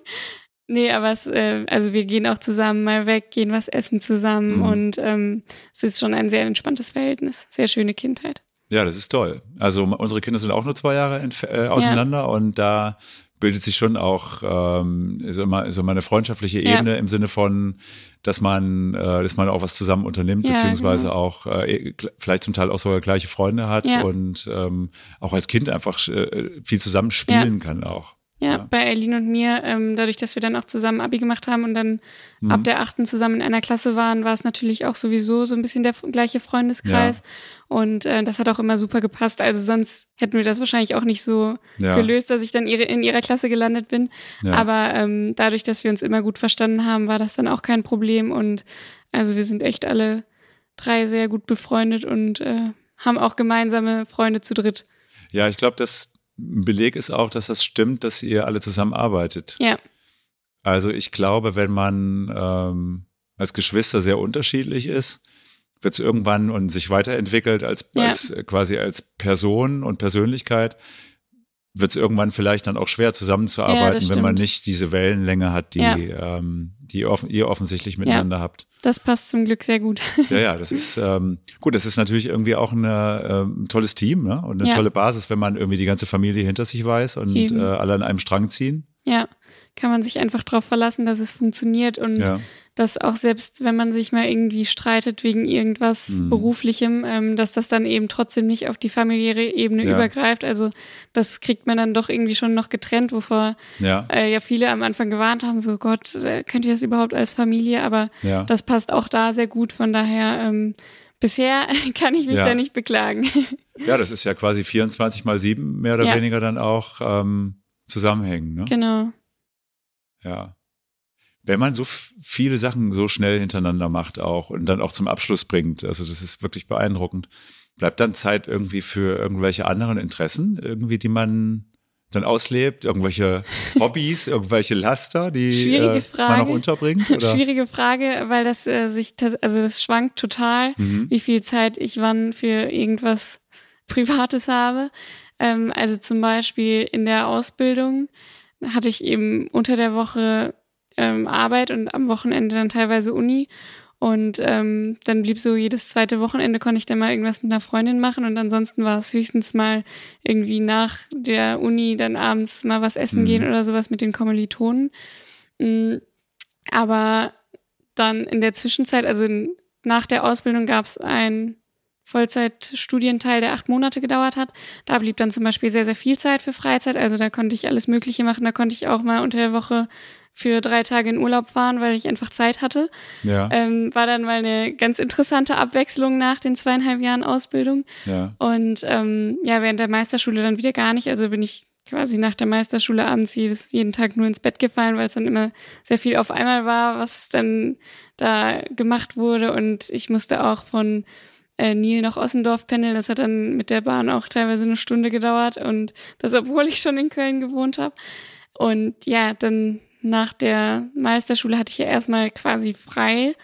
Nee, aber es, äh, also wir gehen auch zusammen mal weg, gehen was essen zusammen Mhm. und ähm, es ist schon ein sehr entspanntes Verhältnis. Sehr schöne Kindheit. Ja, das ist toll. Also unsere Kinder sind auch nur zwei Jahre äh, auseinander und da bildet sich schon auch ähm, so, mal, so mal eine freundschaftliche Ja. Ebene im Sinne von, dass man, äh, dass man auch was zusammen unternimmt, Ja, beziehungsweise genau. auch äh, kl- vielleicht zum Teil auch sogar gleiche Freunde hat Ja. und ähm, auch als Kind einfach äh, viel zusammen spielen kann auch. Ja, Ja. bei Eileen und mir, ähm, dadurch, dass wir dann auch zusammen Abi gemacht haben und dann Mhm. ab der achten zusammen in einer Klasse waren, war es natürlich auch sowieso so ein bisschen der gleiche Freundeskreis. Und äh, das hat auch immer super gepasst. Also sonst hätten wir das wahrscheinlich auch nicht so Ja. gelöst, dass ich dann ihre, in ihrer Klasse gelandet bin. Ja. Aber ähm, dadurch, dass wir uns immer gut verstanden haben, war das dann auch kein Problem. Und also wir sind echt alle drei sehr gut befreundet und äh, haben auch gemeinsame Freunde zu dritt. Ja, ich glaube, das Beleg ist auch, dass das stimmt, dass ihr alle zusammenarbeitet. Ja, Also ich glaube, wenn man ähm, als Geschwister sehr unterschiedlich ist, wird es irgendwann und sich weiterentwickelt als, Ja. als äh, quasi als Person und Persönlichkeit, wird es irgendwann vielleicht dann auch schwer Ja, zusammenzuarbeiten, das wenn man nicht diese Wellenlänge hat, die, Ja. ähm, die offen, ihr offensichtlich miteinander habt. das passt zum Glück sehr gut. Ja, ja, das ist ähm, gut. Das ist natürlich irgendwie auch eine, ähm, ein tolles Team ne? und eine Ja. tolle Basis, wenn man irgendwie die ganze Familie hinter sich weiß und äh, alle an einem Strang ziehen. Ja, kann man sich einfach darauf verlassen, dass es funktioniert und Ja, dass auch selbst, wenn man sich mal irgendwie streitet wegen irgendwas Mhm. Beruflichem, ähm, dass das dann eben trotzdem nicht auf die familiäre Ebene Ja. übergreift. Also das kriegt man dann doch irgendwie schon noch getrennt, wovor ja, äh, ja viele am Anfang gewarnt haben, so Gott, äh, könnt ihr das überhaupt als Familie? Aber das passt auch da sehr gut. Von daher, ähm, bisher <laughs> kann ich mich da nicht beklagen. <laughs> Ja, das ist ja quasi 24 mal 7 mehr oder weniger dann auch ähm, zusammenhängen. Ne? genau. Ja. Wenn man so viele Sachen so schnell hintereinander macht auch und dann auch zum Abschluss bringt, also das ist wirklich beeindruckend, bleibt dann Zeit irgendwie für irgendwelche anderen Interessen, irgendwie, die man dann auslebt, irgendwelche <laughs> Hobbys, irgendwelche Laster, die äh, man noch unterbringt? <laughs> Oder? Schwierige Frage, weil das äh, sich, also das schwankt total. Mhm. wie viel Zeit ich wann für irgendwas Privates habe. Ähm, also zum Beispiel in der Ausbildung hatte ich eben unter der Woche ähm, Arbeit und am Wochenende dann teilweise Uni. Und ähm, dann blieb so jedes zweite Wochenende konnte ich dann mal irgendwas mit einer Freundin machen und ansonsten war es höchstens mal irgendwie nach der Uni dann abends mal was essen Mhm. gehen oder sowas mit den Kommilitonen. Mm, Aber dann in der Zwischenzeit, also in, nach der Ausbildung gab es ein Vollzeitstudienteil, der acht Monate gedauert hat. Da blieb dann zum Beispiel sehr, sehr viel Zeit für Freizeit. Also da konnte ich alles Mögliche machen. Da konnte ich auch mal unter der Woche für drei Tage in Urlaub fahren, weil ich einfach Zeit hatte. Ja, Ähm, war dann mal eine ganz interessante Abwechslung nach den zweieinhalb Jahren Ausbildung. ja, Und ähm, ja, während der Meisterschule dann wieder gar nicht. Also bin ich quasi nach der Meisterschule abends jedes, jeden Tag nur ins Bett gefallen, weil es dann immer sehr viel auf einmal war, was dann da gemacht wurde. Und ich musste auch von äh, Nil nach Ossendorf pendeln. Das hat dann mit der Bahn auch teilweise eine Stunde gedauert und das, obwohl ich schon in Köln gewohnt habe. Und ja, dann nach der Meisterschule hatte ich ja erstmal quasi frei,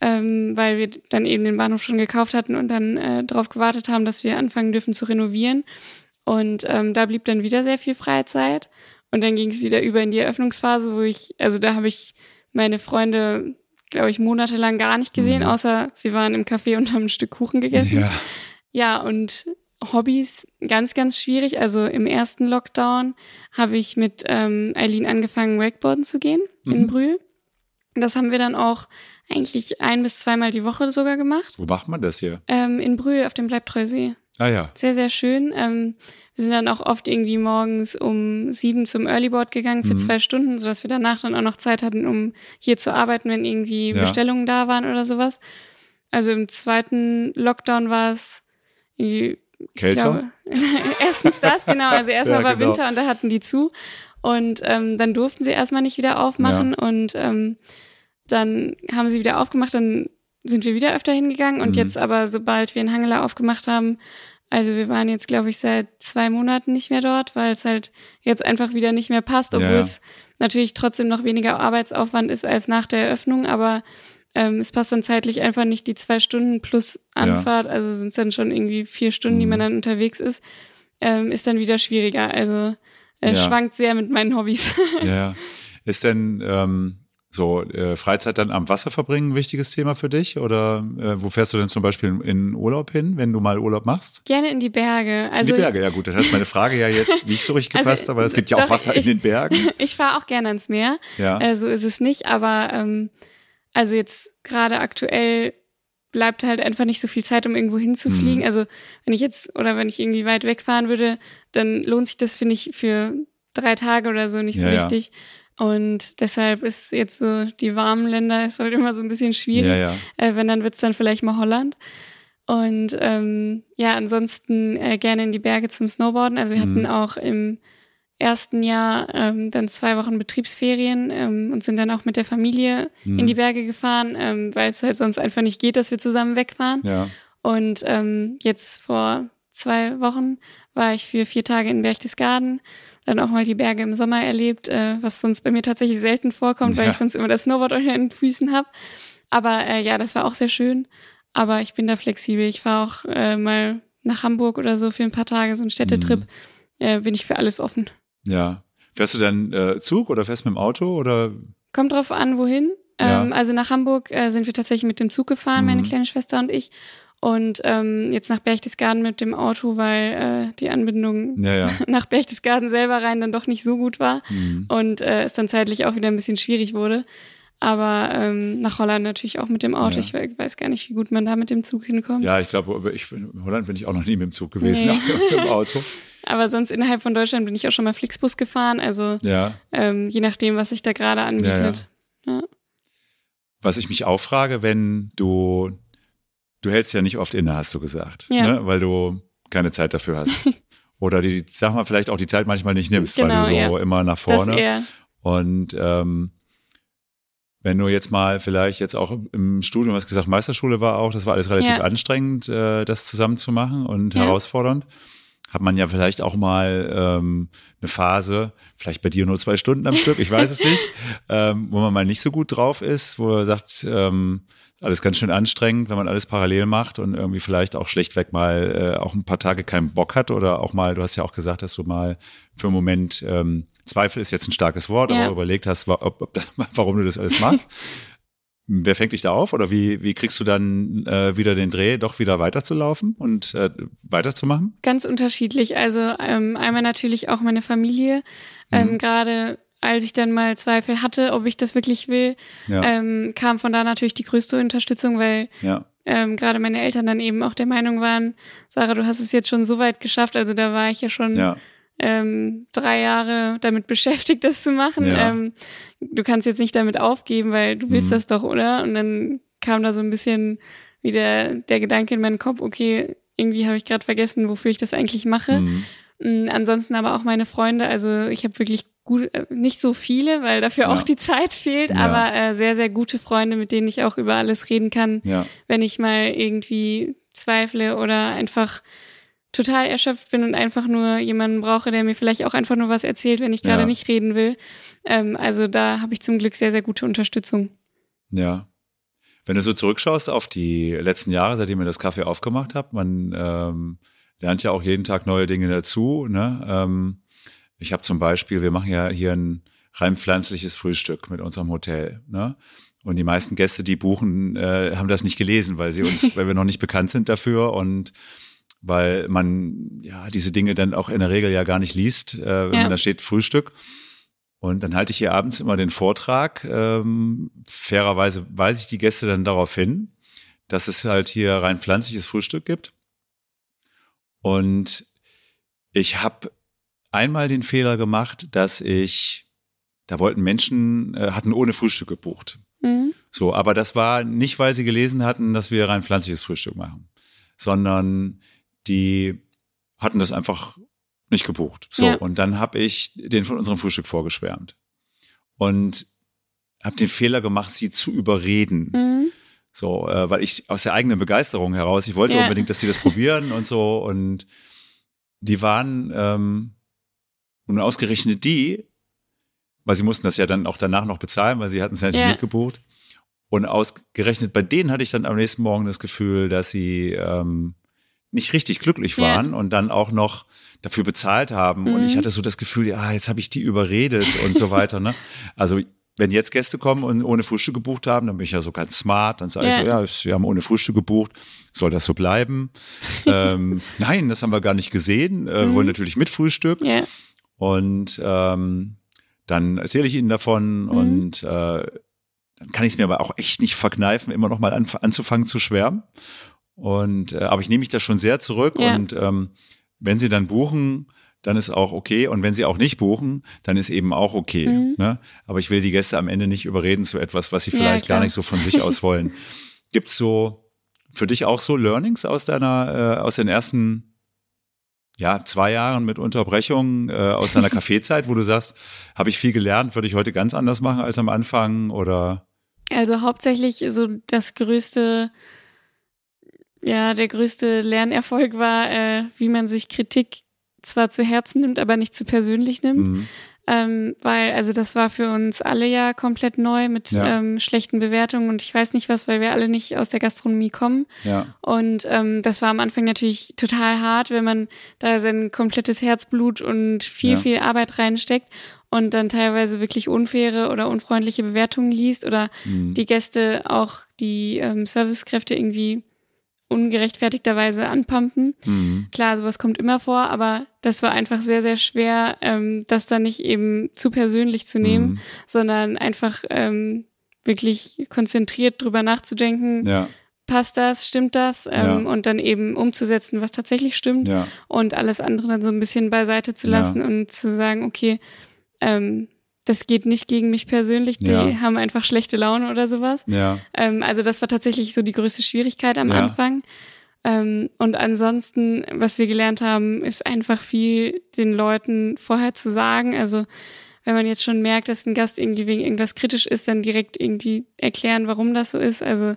ähm, weil wir dann eben den Bahnhof schon gekauft hatten und dann äh, darauf gewartet haben, dass wir anfangen dürfen zu renovieren. Und ähm, da blieb dann wieder sehr viel Freizeit. Und dann ging es wieder über in die Eröffnungsphase, wo ich, also da habe ich meine Freunde, glaube ich, monatelang gar nicht gesehen, mhm. außer sie waren im Café und haben ein Stück Kuchen gegessen. Ja, ja und Hobbys ganz, ganz schwierig. Also im ersten Lockdown habe ich mit ähm, Eileen angefangen, Wakeboarden zu gehen mhm. in Brühl. Das haben wir dann auch eigentlich ein bis zweimal die Woche sogar gemacht. Wo macht man das hier? Ähm, in Brühl auf dem Bleibtreusee. Ah ja. Sehr, sehr schön. Ähm, wir sind dann auch oft irgendwie morgens um sieben zum Earlyboard gegangen für mhm. zwei Stunden, sodass wir danach dann auch noch Zeit hatten, um hier zu arbeiten, wenn irgendwie ja. Bestellungen da waren oder sowas. Also im zweiten Lockdown war es irgendwie Kälter? Glaube, <laughs> erstens das, genau. Also <laughs> erstmal ja, war genau. Winter und da hatten die zu. Und ähm, dann durften sie erstmal nicht wieder aufmachen. Ja. Und ähm, dann haben sie wieder aufgemacht, dann sind wir wieder öfter hingegangen. Und mhm. jetzt aber, sobald wir in Hangela aufgemacht haben, also wir waren jetzt, glaube ich, seit zwei Monaten nicht mehr dort, weil es halt jetzt einfach wieder nicht mehr passt, obwohl ja. es natürlich trotzdem noch weniger Arbeitsaufwand ist als nach der Eröffnung. Aber ähm, es passt dann zeitlich einfach nicht die zwei Stunden plus Anfahrt, ja. also sind es dann schon irgendwie vier Stunden, mhm. die man dann unterwegs ist, ähm, ist dann wieder schwieriger. Also äh, ja. schwankt sehr mit meinen Hobbys. <laughs> ja. Ist denn ähm, so äh, Freizeit dann am Wasser verbringen ein wichtiges Thema für dich? Oder äh, wo fährst du denn zum Beispiel in, Urlaub hin, wenn du mal Urlaub machst? Gerne in die Berge. Also in die Berge, ja gut, dann hast meine Frage ja jetzt nicht so richtig <laughs> also, gepasst, also, aber es gibt ja auch Wasser ich, in den Bergen. <laughs> Ich fahre auch gerne ans Meer. Ja. Äh, so ist es nicht, aber ähm, also jetzt gerade aktuell bleibt halt einfach nicht so viel Zeit, um irgendwo hinzufliegen. Mhm. Also wenn ich jetzt oder wenn ich irgendwie weit wegfahren würde, dann lohnt sich das, finde ich, für drei Tage oder so nicht so ja, richtig. Ja. Und deshalb ist jetzt so die warmen Länder ist halt immer so ein bisschen schwierig. Ja, äh, wenn, dann wird's dann vielleicht mal Holland. Und ähm, ja, ansonsten äh, gerne in die Berge zum Snowboarden. Also wir mhm. hatten auch im ersten Jahr ähm, dann zwei Wochen Betriebsferien ähm, und sind dann auch mit der Familie mhm. in die Berge gefahren, ähm, weil es halt sonst einfach nicht geht, dass wir zusammen wegfahren. Ja. Und ähm, jetzt vor zwei Wochen war ich für vier Tage in Berchtesgaden, dann auch mal die Berge im Sommer erlebt, äh, was sonst bei mir tatsächlich selten vorkommt, ja. weil ich sonst immer das Snowboard unter den Füßen habe. Aber äh, ja, das war auch sehr schön. Aber ich bin da flexibel. Ich fahre auch äh, mal nach Hamburg oder so für ein paar Tage, so ein Städtetrip. Mhm. Äh, bin ich für alles offen. Ja. Fährst du dann äh, Zug oder fährst du mit dem Auto oder? Kommt drauf an, wohin. Ja. Ähm, also nach Hamburg äh, sind wir tatsächlich mit dem Zug gefahren, mhm. meine kleine Schwester und ich. Und ähm, jetzt nach Berchtesgaden mit dem Auto, weil äh, die Anbindung ja, ja. <laughs> nach Berchtesgaden selber rein dann doch nicht so gut war mhm. und äh, es dann zeitlich auch wieder ein bisschen schwierig wurde. Aber ähm, nach Holland natürlich auch mit dem Auto. Ja. Ich weiß gar nicht, wie gut man da mit dem Zug hinkommt. Ja, ich glaube, ich, in Holland bin ich auch noch nie mit dem Zug gewesen, nee. mit dem Auto. <laughs> Aber sonst innerhalb von Deutschland bin ich auch schon mal Flixbus gefahren. Also ja. ähm, je nachdem, was sich da gerade anbietet. Ja. Was ich mich auch frage, wenn du, du hältst ja nicht oft inne, hast du gesagt, ja. ne? weil du keine Zeit dafür hast. <laughs> Oder die, sag mal, vielleicht auch die Zeit manchmal nicht nimmst, genau, weil du so immer nach vorne. Und ähm, wenn du jetzt mal vielleicht jetzt auch im Studium, hast gesagt, Meisterschule war auch, das war alles relativ ja. anstrengend, äh, das zusammen zu machen und ja. herausfordernd hat man ja vielleicht auch mal ähm, eine Phase, vielleicht bei dir nur zwei Stunden am Stück, ich weiß es <laughs> nicht, ähm, wo man mal nicht so gut drauf ist, wo er sagt, ähm, alles ganz schön anstrengend, wenn man alles parallel macht und irgendwie vielleicht auch schlechtweg mal äh, auch ein paar Tage keinen Bock hat oder auch mal, du hast ja auch gesagt, dass du mal für einen Moment, ähm, Zweifel ist jetzt ein starkes Wort, ja. aber überlegt hast, ob, ob, <laughs> warum du das alles machst. <laughs> Wer fängt dich da auf oder wie, wie kriegst du dann äh, wieder den Dreh, doch wieder weiterzulaufen und äh, weiterzumachen? Ganz unterschiedlich. Also ähm, einmal natürlich auch meine Familie. Ähm, mhm. Gerade als ich dann mal Zweifel hatte, ob ich das wirklich will, ja. ähm, kam von da natürlich die größte Unterstützung, weil ja. ähm, gerade meine Eltern dann eben auch der Meinung waren, Sarah, du hast es jetzt schon so weit geschafft. Also da war ich ja schon ja ähm, drei Jahre damit <laughs> beschäftigt, das zu machen. Ähm, du kannst jetzt nicht damit aufgeben, weil du willst mhm. das doch, oder? Und dann kam da so ein bisschen wieder der Gedanke in meinen Kopf, okay, irgendwie habe ich gerade vergessen, wofür ich das eigentlich mache. Mhm. Mm, ansonsten aber auch meine Freunde, also ich habe wirklich gut, äh, nicht so viele, weil dafür ja. auch die Zeit fehlt, ja. aber äh, sehr, sehr gute Freunde, mit denen ich auch über alles reden kann, ja. wenn ich mal irgendwie zweifle oder einfach total erschöpft bin und einfach nur jemanden brauche, der mir vielleicht auch einfach nur was erzählt, wenn ich gerade nicht reden will. Ähm, also da habe ich zum Glück sehr, sehr gute Unterstützung. Ja. Wenn du so zurückschaust auf die letzten Jahre, seitdem ihr das Kaffee aufgemacht habt, man ähm, lernt ja auch jeden Tag neue Dinge dazu. Ne? Ähm, ich habe zum Beispiel, wir machen ja hier ein rein pflanzliches Frühstück mit unserem Hotel. Ne? Und die meisten Gäste, die buchen, äh, haben das nicht gelesen, weil sie uns, <laughs> weil wir noch nicht bekannt sind dafür und weil man ja diese Dinge dann auch in der Regel ja gar nicht liest, äh, wenn Ja. man da steht Frühstück. Und dann halte ich hier abends immer den Vortrag. Ähm, fairerweise weise ich die Gäste dann darauf hin, dass es halt hier rein pflanzliches Frühstück gibt. Und ich habe einmal den Fehler gemacht, dass ich, da wollten Menschen, äh, hatten ohne Frühstück gebucht. Mhm. So, aber das war nicht, weil sie gelesen hatten, dass wir rein pflanzliches Frühstück machen, sondern die hatten das einfach nicht gebucht. So, Ja. und dann habe ich den von unserem Frühstück vorgeschwärmt und habe den Fehler gemacht, sie zu überreden. Mhm. So, äh, weil ich aus der eigenen Begeisterung heraus, ich wollte Ja. unbedingt, dass die das probieren und so. Und die waren, ähm, und ausgerechnet die, weil sie mussten das ja dann auch danach noch bezahlen, weil sie hatten es ja nicht Ja. mitgebucht. Und ausgerechnet bei denen hatte ich dann am nächsten Morgen das Gefühl, dass sie ähm, nicht richtig glücklich waren und dann auch noch dafür bezahlt haben. Und Mhm. ich hatte so das Gefühl, ja, jetzt habe ich die überredet und so weiter. Ne? Also wenn jetzt Gäste kommen und ohne Frühstück gebucht haben, dann bin ich ja so ganz smart. Dann sage ich Ja. so, ja, sie haben ohne Frühstück gebucht. Soll das so bleiben? ähm, <laughs> nein, das haben wir gar nicht gesehen. Äh, Mhm. Wollen natürlich mit Frühstück. Ja. Und ähm, dann erzähle ich ihnen davon Mhm. und äh, dann kann ich es mir aber auch echt nicht verkneifen, immer noch mal an, anzufangen zu schwärmen. Und äh, aber ich nehme mich da schon sehr zurück Ja. und ähm, wenn sie dann buchen, dann ist auch okay. Und wenn sie auch nicht buchen, dann ist eben auch okay. Mhm. Ne? Aber ich will die Gäste am Ende nicht überreden zu etwas, was sie Ja, vielleicht gar klar. nicht so von sich aus wollen. <laughs> Gibt's so für dich auch so Learnings aus deiner, äh, aus den ersten ja, zwei Jahren mit Unterbrechung äh, aus deiner <laughs> Kaffeezeit, wo du sagst, habe ich viel gelernt, würde ich heute ganz anders machen als am Anfang oder Also hauptsächlich so das größte, ja, der größte Lernerfolg war, äh, wie man sich Kritik zwar zu Herzen nimmt, aber nicht zu persönlich nimmt. Mhm. Ähm, weil, also das war für uns alle ja komplett neu mit Ja. ähm, schlechten Bewertungen und ich weiß nicht was, weil wir alle nicht aus der Gastronomie kommen. ja, Und ähm, das war am Anfang natürlich total hart, wenn man da sein komplettes Herzblut und viel, Ja. viel Arbeit reinsteckt und dann teilweise wirklich unfaire oder unfreundliche Bewertungen liest oder mhm. die Gäste auch die ähm, Servicekräfte irgendwie ungerechtfertigterweise anpumpen. Mhm. Klar, sowas kommt immer vor, aber das war einfach sehr, sehr schwer, ähm, das dann nicht eben zu persönlich zu nehmen, Mhm. sondern einfach ähm, wirklich konzentriert drüber nachzudenken, ja, passt das, stimmt das ähm, und dann eben umzusetzen, was tatsächlich stimmt ja, und alles andere dann so ein bisschen beiseite zu Ja. lassen und zu sagen, okay, ähm, das geht nicht gegen mich persönlich, die Ja. haben einfach schlechte Laune oder sowas. ja, Ähm, also das war tatsächlich so die größte Schwierigkeit am Ja. Anfang. Ähm, und ansonsten, was wir gelernt haben, ist einfach viel den Leuten vorher zu sagen. Also wenn man jetzt schon merkt, dass ein Gast irgendwie wegen irgendwas kritisch ist, dann direkt irgendwie erklären, warum das so ist. Also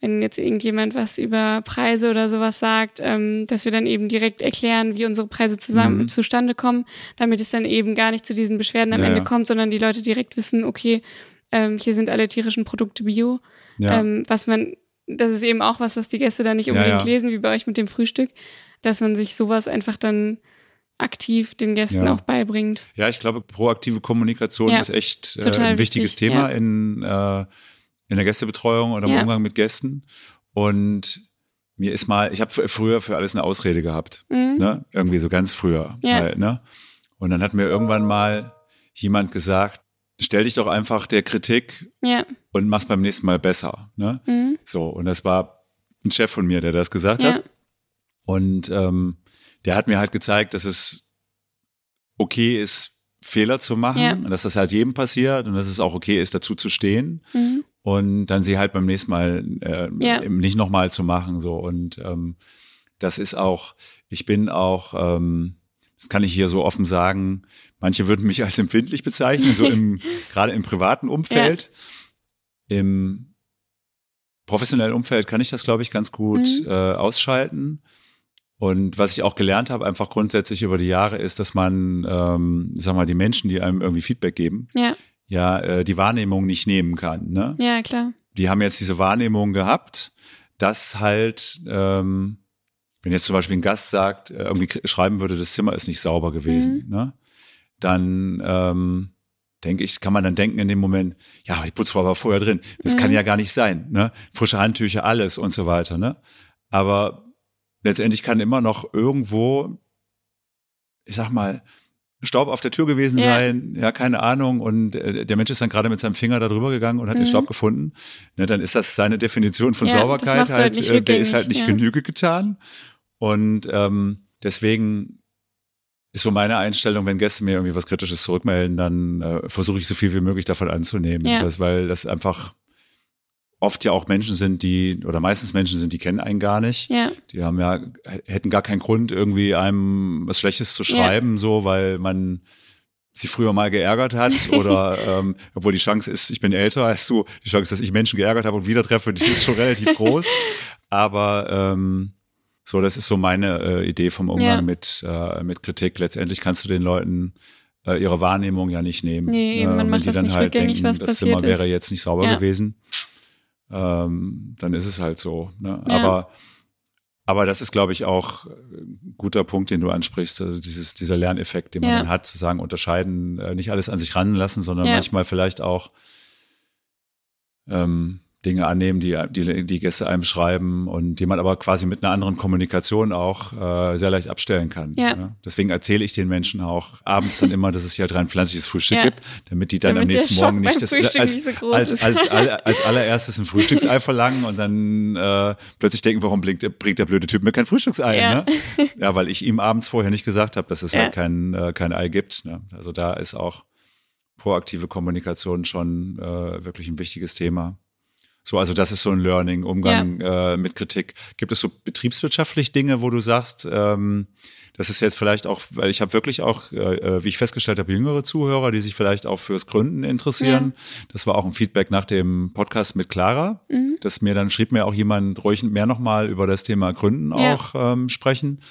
wenn jetzt irgendjemand was über Preise oder sowas sagt, ähm, dass wir dann eben direkt erklären, wie unsere Preise zusammen Mhm. zustande kommen, damit es dann eben gar nicht zu diesen Beschwerden am Ja, Ende kommt, sondern die Leute direkt wissen, okay, ähm, hier sind alle tierischen Produkte bio. ja, Ähm, was man, das ist eben auch was, was die Gäste dann nicht unbedingt ja. lesen, wie bei euch mit dem Frühstück, dass man sich sowas einfach dann aktiv den Gästen Ja. auch beibringt. ja. Ich glaube, proaktive Kommunikation Ja, ist echt äh, ein wichtiges wichtig, Thema ja. in äh, in der Gästebetreuung oder im Ja. Umgang mit Gästen. Und mir ist mal, ich habe früher für alles eine Ausrede gehabt. Mhm. ne? Irgendwie so ganz früher Ja. halt, ne? Und dann hat mir irgendwann mal jemand gesagt, stell dich doch einfach der Kritik Ja. und mach's beim nächsten Mal besser, ne? Mhm. So, und das war ein Chef von mir, der das gesagt Ja. hat. Und ähm, der hat mir halt gezeigt, dass es okay ist, Fehler zu machen, Ja. und dass das halt jedem passiert und dass es auch okay ist, dazu zu stehen Mhm. Und dann sie halt beim nächsten Mal äh, Ja. eben nicht nochmal zu machen. So. Und ähm, das ist auch, ich bin auch, ähm, das kann ich hier so offen sagen, manche würden mich als empfindlich bezeichnen, so im, <laughs> gerade im privaten Umfeld. Im professionellen Umfeld kann ich das, glaube ich, ganz gut mhm. äh, ausschalten. Und was ich auch gelernt habe, einfach grundsätzlich über die Jahre, ist, dass man, ähm, sag mal, die Menschen, die einem irgendwie Feedback geben, ja, ja äh, die Wahrnehmung nicht nehmen kann. Ne? Ja, klar. Die haben jetzt diese Wahrnehmung gehabt, dass halt, ähm, wenn jetzt zum Beispiel ein Gast sagt, äh, irgendwie schreiben würde, das Zimmer ist nicht sauber gewesen, mhm. ne? dann ähm, denke ich, kann man dann denken in dem Moment, ja, die Putzfrau war vorher drin. Das mhm. kann ja gar nicht sein, ne? Frische Handtücher, alles und so weiter, ne? Aber letztendlich kann immer noch irgendwo, ich sag mal, Staub auf der Tür gewesen ja. sein, ja, keine Ahnung. Und äh, der Mensch ist dann gerade mit seinem Finger da drüber gegangen und hat mhm. den Staub gefunden. Ne, dann ist das seine Definition von ja, Sauberkeit halt, halt äh, der ist halt nicht ja. Genüge getan. Und ähm, deswegen ist so meine Einstellung, wenn Gäste mir irgendwie was Kritisches zurückmelden, dann äh, versuche ich so viel wie möglich davon anzunehmen. Ja. Das, weil das einfach oft ja auch Menschen sind, die, oder meistens Menschen sind, die kennen einen gar nicht. Ja. Die haben ja, hätten gar keinen Grund, irgendwie einem was Schlechtes zu schreiben, ja. so, weil man sie früher mal geärgert hat <laughs> oder ähm, obwohl die Chance ist, ich bin älter als du, die Chance, dass ich Menschen geärgert habe und wieder treffe, die ist schon relativ groß. <laughs> Aber ähm, so, das ist so meine äh, Idee vom Umgang ja. mit, äh, mit Kritik. Letztendlich kannst du den Leuten äh, ihre Wahrnehmung ja nicht nehmen. Nee, man macht das nicht halt rückgängig, denken, was das Zimmer wäre jetzt nicht sauber ja. gewesen. Ähm, dann ist es halt so. Ne? Ja. Aber aber das ist, glaube ich, auch ein guter Punkt, den du ansprichst. Also dieses, dieser Lerneffekt, den man ja. hat, zu sagen, unterscheiden, äh, nicht alles an sich ranlassen, sondern ja. manchmal vielleicht auch ähm, Dinge annehmen, die, die die Gäste einem schreiben und die man aber quasi mit einer anderen Kommunikation auch äh, sehr leicht abstellen kann. Ja. Ne? Deswegen erzähle ich den Menschen auch abends dann immer, dass es hier halt rein pflanzliches Frühstück ja. gibt, damit die dann damit am nächsten Morgen nicht das als, nicht so als, als, <laughs> als, als, allererstes ein Frühstücksei verlangen und dann äh, plötzlich denken, warum bringt, bringt der blöde Typ mir kein Frühstücksei? Ja, ne? ja weil ich ihm abends vorher nicht gesagt habe, dass es halt kein, äh, kein Ei gibt. Ne? Also da ist auch proaktive Kommunikation schon äh, wirklich ein wichtiges Thema. So, also das ist so ein Learning, Umgang ja. äh, mit Kritik. Gibt es so betriebswirtschaftlich Dinge, wo du sagst, ähm, das ist jetzt vielleicht auch, weil ich habe wirklich auch, äh, äh, wie ich festgestellt habe, jüngere Zuhörer, die sich vielleicht auch fürs Gründen interessieren. Ja. Das war auch ein Feedback nach dem Podcast mit Clara, mhm. dass mir dann schrieb mir auch jemand, ruhig mehr nochmal über das Thema Gründen ja. auch ähm, sprechen.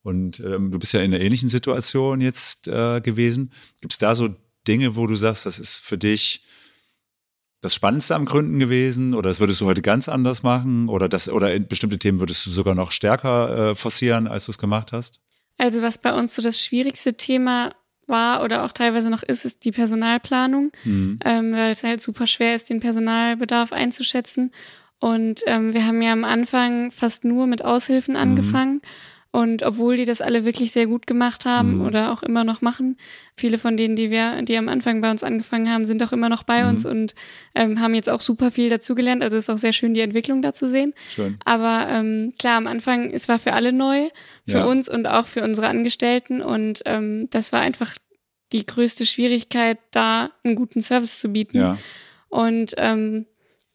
Und ähm, du bist ja in einer ähnlichen Situation jetzt äh, gewesen. Gibt es da so Dinge, wo du sagst, das ist für dich das Spannendste am Gründen gewesen oder das würdest du heute ganz anders machen oder das oder in bestimmte Themen würdest du sogar noch stärker äh, forcieren, als du es gemacht hast? Also was bei uns so das schwierigste Thema war oder auch teilweise noch ist, ist die Personalplanung, mhm. ähm, weil es halt super schwer ist, den Personalbedarf einzuschätzen. Und ähm, wir haben ja am Anfang fast nur mit Aushilfen mhm. angefangen. Mhm. Und obwohl die das alle wirklich sehr gut gemacht haben mhm. oder auch immer noch machen, viele von denen, die wir, die am Anfang bei uns angefangen haben, sind auch immer noch bei mhm. uns und ähm, haben jetzt auch super viel dazugelernt. Also ist auch sehr schön, die Entwicklung da zu sehen. Schön. Aber ähm, klar, am Anfang, es war für alle neu, für ja. uns und auch für unsere Angestellten. Und ähm, das war einfach die größte Schwierigkeit, da einen guten Service zu bieten. Ja. Und ähm,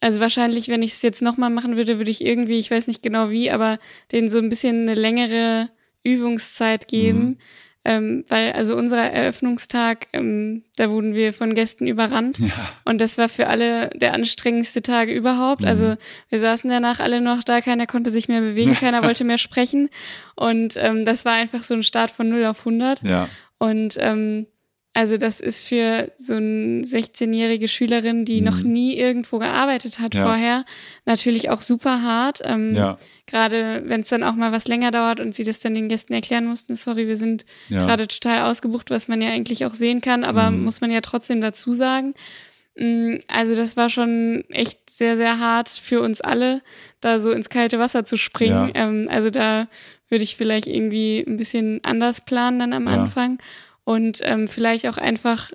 also wahrscheinlich, wenn ich es jetzt nochmal machen würde, würde ich irgendwie, ich weiß nicht genau wie, aber denen so ein bisschen eine längere Übungszeit geben. Mhm. Ähm, weil also unser Eröffnungstag, ähm, da wurden wir von Gästen überrannt. Ja. Und das war für alle der anstrengendste Tag überhaupt. Mhm. Also wir saßen danach alle noch da, keiner konnte sich mehr bewegen, keiner <laughs> wollte mehr sprechen. Und ähm, das war einfach so ein Start von 0 auf 100. Ja. Und ähm, also das ist für so eine 16-jährige Schülerin, die mhm. noch nie irgendwo gearbeitet hat ja. vorher, natürlich auch super hart. Ähm, ja. Gerade wenn es dann auch mal was länger dauert und sie das dann den Gästen erklären mussten, sorry, wir sind ja. gerade total ausgebucht, was man ja eigentlich auch sehen kann, aber mhm. muss man ja trotzdem dazu sagen. Mm, also das war schon echt sehr, sehr hart für uns alle, da so ins kalte Wasser zu springen. Ähm, also da würde ich vielleicht irgendwie ein bisschen anders planen dann am Anfang und ähm, vielleicht auch einfach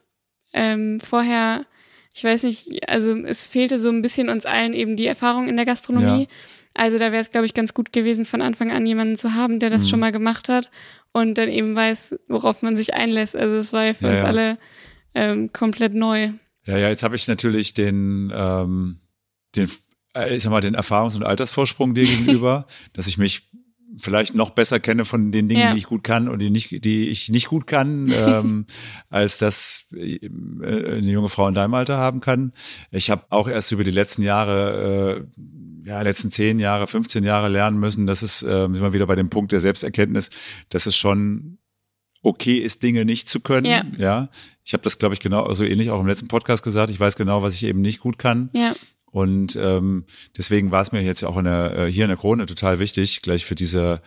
ähm, vorher, ich weiß nicht, also es fehlte so ein bisschen uns allen eben die Erfahrung in der Gastronomie. Ja. Also da wäre es, glaube ich, ganz gut gewesen, von Anfang an jemanden zu haben, der das mhm. schon mal gemacht hat und dann eben weiß, worauf man sich einlässt. Also es war ja für ja, uns ja. alle ähm, komplett neu. Ja, ja, jetzt habe ich natürlich den, ähm, den, äh, ich sag mal, den Erfahrungs- und Altersvorsprung dir <laughs> gegenüber, dass ich mich vielleicht noch besser kenne von den Dingen, Ja. die ich gut kann und die, nicht, die ich nicht gut kann, <laughs> ähm, als das äh, eine junge Frau in deinem Alter haben kann. Ich habe auch erst über die letzten Jahre, äh, ja, letzten zehn Jahre, 15 Jahre lernen müssen. Das ist äh, immer wieder bei dem Punkt der Selbsterkenntnis, dass es schon okay ist, Dinge nicht zu können. Ja. ja. Ich habe das, glaube ich, genau so ähnlich auch im letzten Podcast gesagt. Ich weiß genau, was ich eben nicht gut kann. Ja, Und ähm, deswegen war es mir jetzt auch in der, äh, hier in der Krone total wichtig, gleich für diese,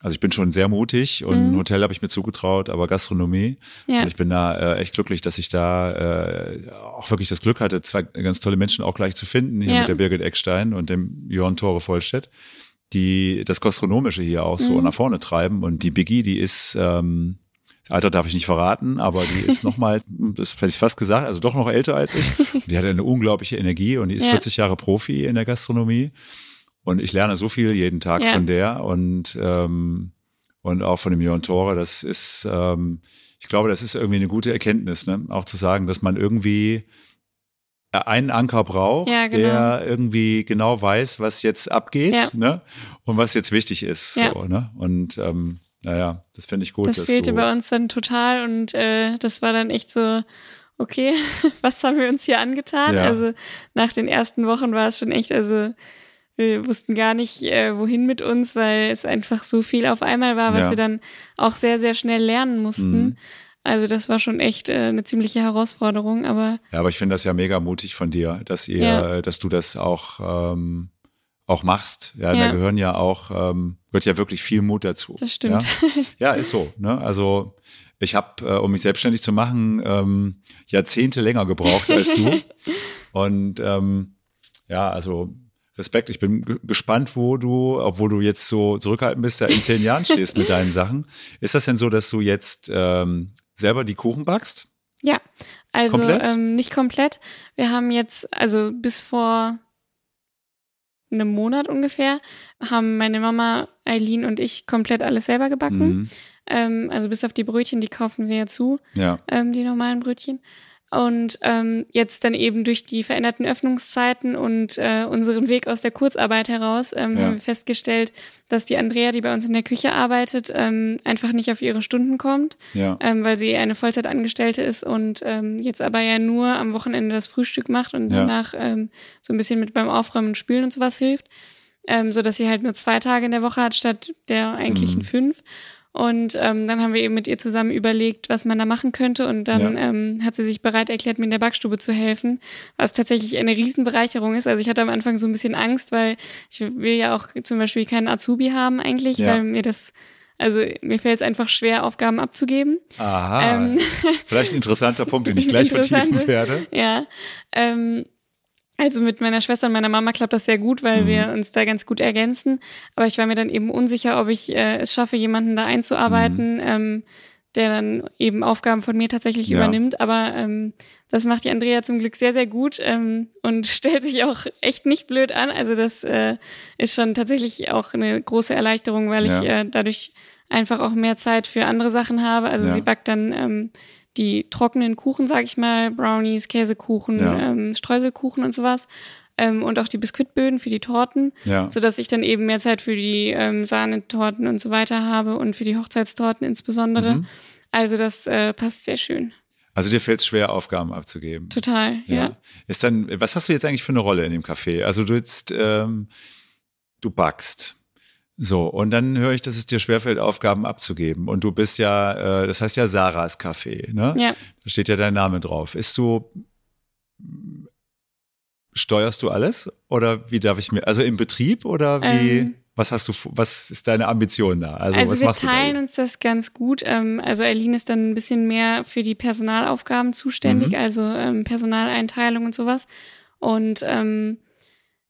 also ich bin schon sehr mutig und Mhm. ein Hotel habe ich mir zugetraut, aber Gastronomie. ja, Und ich bin da äh, echt glücklich, dass ich da äh, auch wirklich das Glück hatte, zwei ganz tolle Menschen auch gleich zu finden, hier Ja. mit der Birgit Eckstein und dem Johann Tore Vollstedt, die das Gastronomische hier auch so Mhm. nach vorne treiben. Und die Biggie, die ist, ähm, Alter darf ich nicht verraten, aber die ist <laughs> nochmal, das hätte ich fast gesagt, also doch noch älter als ich. Die hat eine unglaubliche Energie und die ist Ja. 40 Jahre Profi in der Gastronomie. Und ich lerne so viel jeden Tag Ja. von der und, ähm, und auch von dem Johann Tore. Das ist, ähm, ich glaube, das ist irgendwie eine gute Erkenntnis, ne? auch zu sagen, dass man irgendwie einen Anker braucht, Ja, genau. der irgendwie genau weiß, was jetzt abgeht ne? und was jetzt wichtig ist. So, ne? Und ähm, naja, das finde ich gut. das fehlte bei uns dann total und äh, das war dann echt so, okay, <laughs> was haben wir uns hier angetan? Ja. Also nach den ersten Wochen war es schon echt, also wir wussten gar nicht, äh, wohin mit uns, weil es einfach so viel auf einmal war, was Ja. wir dann auch sehr, sehr schnell lernen mussten. Mhm. Also das war schon echt äh, eine ziemliche Herausforderung, aber Ja, aber ich finde das ja mega mutig von dir, dass ihr, Ja. dass du das auch ähm, auch machst. Ja, Ja. da gehören ja auch ähm, gehört ja wirklich viel Mut dazu. das stimmt. Ja, ja ist so. Ne? Also ich habe, äh, um mich selbstständig zu machen, ähm, Jahrzehnte länger gebraucht als du. <laughs> Und ähm, ja, also Respekt. Ich bin ge- gespannt, wo du, obwohl du jetzt so zurückhaltend bist, da in zehn Jahren stehst mit deinen Sachen. Ist das denn so, dass du jetzt ähm, selber die Kuchen backst? Ja, also Komplett? Ähm, nicht komplett. Wir haben jetzt, also bis vor einem Monat ungefähr, haben meine Mama, Eileen und ich komplett alles selber gebacken. Mhm. Ähm, also bis auf die Brötchen, die kaufen wir ja zu, Ja. ähm, die normalen Brötchen. Und ähm, jetzt dann eben durch die veränderten Öffnungszeiten und äh, unseren Weg aus der Kurzarbeit heraus ähm, Ja. haben wir festgestellt, dass die Andrea, die bei uns in der Küche arbeitet, ähm, einfach nicht auf ihre Stunden kommt Ja. ähm, weil sie eine Vollzeitangestellte ist und ähm, jetzt aber ja nur am Wochenende das Frühstück macht und Ja. danach ähm, so ein bisschen mit beim Aufräumen und Spülen und sowas hilft, ähm, so dass sie halt nur zwei Tage in der Woche hat statt der eigentlichen Mhm. fünf. Und ähm, dann haben wir eben mit ihr zusammen überlegt, was man da machen könnte. Und dann Ja. ähm, hat sie sich bereit erklärt, mir in der Backstube zu helfen, was tatsächlich eine Riesenbereicherung ist. Also ich hatte am Anfang so ein bisschen Angst, weil ich will ja auch zum Beispiel keinen Azubi haben eigentlich, Ja. weil mir das, also mir fällt es einfach schwer, Aufgaben abzugeben. Aha. Ähm, Vielleicht ein interessanter Punkt, den ich gleich <laughs> vertiefen werde. Ja. Ähm, also mit meiner Schwester und meiner Mama klappt das sehr gut, weil Mhm. wir uns da ganz gut ergänzen. Aber ich war mir dann eben unsicher, ob ich äh, es schaffe, jemanden da einzuarbeiten, ähm, der dann eben Aufgaben von mir tatsächlich Mhm. Ja. übernimmt. Aber ähm, das macht die Andrea zum Glück sehr, sehr gut ähm, und <laughs> stellt sich auch echt nicht blöd an. Also das äh, ist schon tatsächlich auch eine große Erleichterung, weil Ja. ich äh, dadurch einfach auch mehr Zeit für andere Sachen habe. Also Ja. sie backt dann ähm, die trockenen Kuchen, sag ich mal, Brownies, Käsekuchen, Ja. ähm, Streuselkuchen und sowas. Ähm, und auch die Biskuitböden für die Torten, Ja. so dass ich dann eben mehr Zeit für die ähm, Sahnetorten und so weiter habe und für die Hochzeitstorten insbesondere. Mhm. Also das äh, passt sehr schön. Also dir fällt es schwer, Aufgaben abzugeben. Total, ja. Ist dann, was hast du jetzt eigentlich für eine Rolle in dem Café? Also du jetzt, ähm, du backst. So, und dann höre ich, dass es dir schwerfällt, Aufgaben abzugeben. Und du bist ja, äh, das heißt ja Sarahs Café, ne? Ja. Da steht ja dein Name drauf. Ist du, steuerst du alles? Oder wie darf ich mir, also im Betrieb oder wie, Ähm. was hast du, was ist deine Ambition da? Also, Also, was wir machst du da? teilen uns das ganz gut. Ähm, also Eileen ist dann ein bisschen mehr für die Personalaufgaben zuständig, Mhm. also ähm, Personaleinteilung und sowas. Und ähm,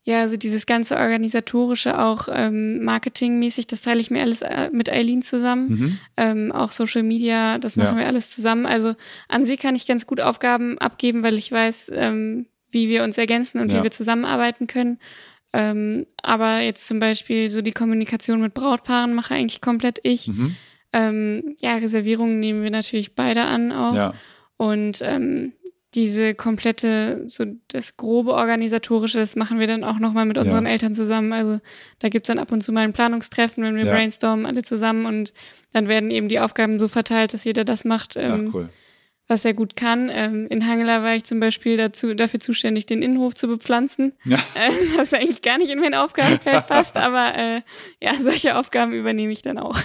ja, also dieses ganze organisatorische, auch ähm, marketingmäßig, das teile ich mir alles äh, mit Eileen zusammen. Mhm. Ähm, auch Social Media, das Ja. machen wir alles zusammen. Also an sie kann ich ganz gut Aufgaben abgeben, weil ich weiß, ähm, wie wir uns ergänzen und Ja. wie wir zusammenarbeiten können. Ähm, aber jetzt zum Beispiel so die Kommunikation mit Brautpaaren mache eigentlich komplett ich. Mhm. Ähm, ja, Reservierungen nehmen wir natürlich beide an auch. Ja. Und ähm, diese komplette, so das grobe organisatorische, das machen wir dann auch nochmal mit unseren Ja. Eltern zusammen. Also da gibt's dann ab und zu mal ein Planungstreffen, wenn wir Ja. brainstormen, alle zusammen und dann werden eben die Aufgaben so verteilt, dass jeder das macht, Ach, ähm, cool. was er gut kann. Ähm, in Hangela war ich zum Beispiel dazu, dafür zuständig, den Innenhof zu bepflanzen, Ja. <laughs> ähm, was eigentlich gar nicht in mein Aufgabenfeld <laughs> passt, aber äh, ja, solche Aufgaben übernehme ich dann auch.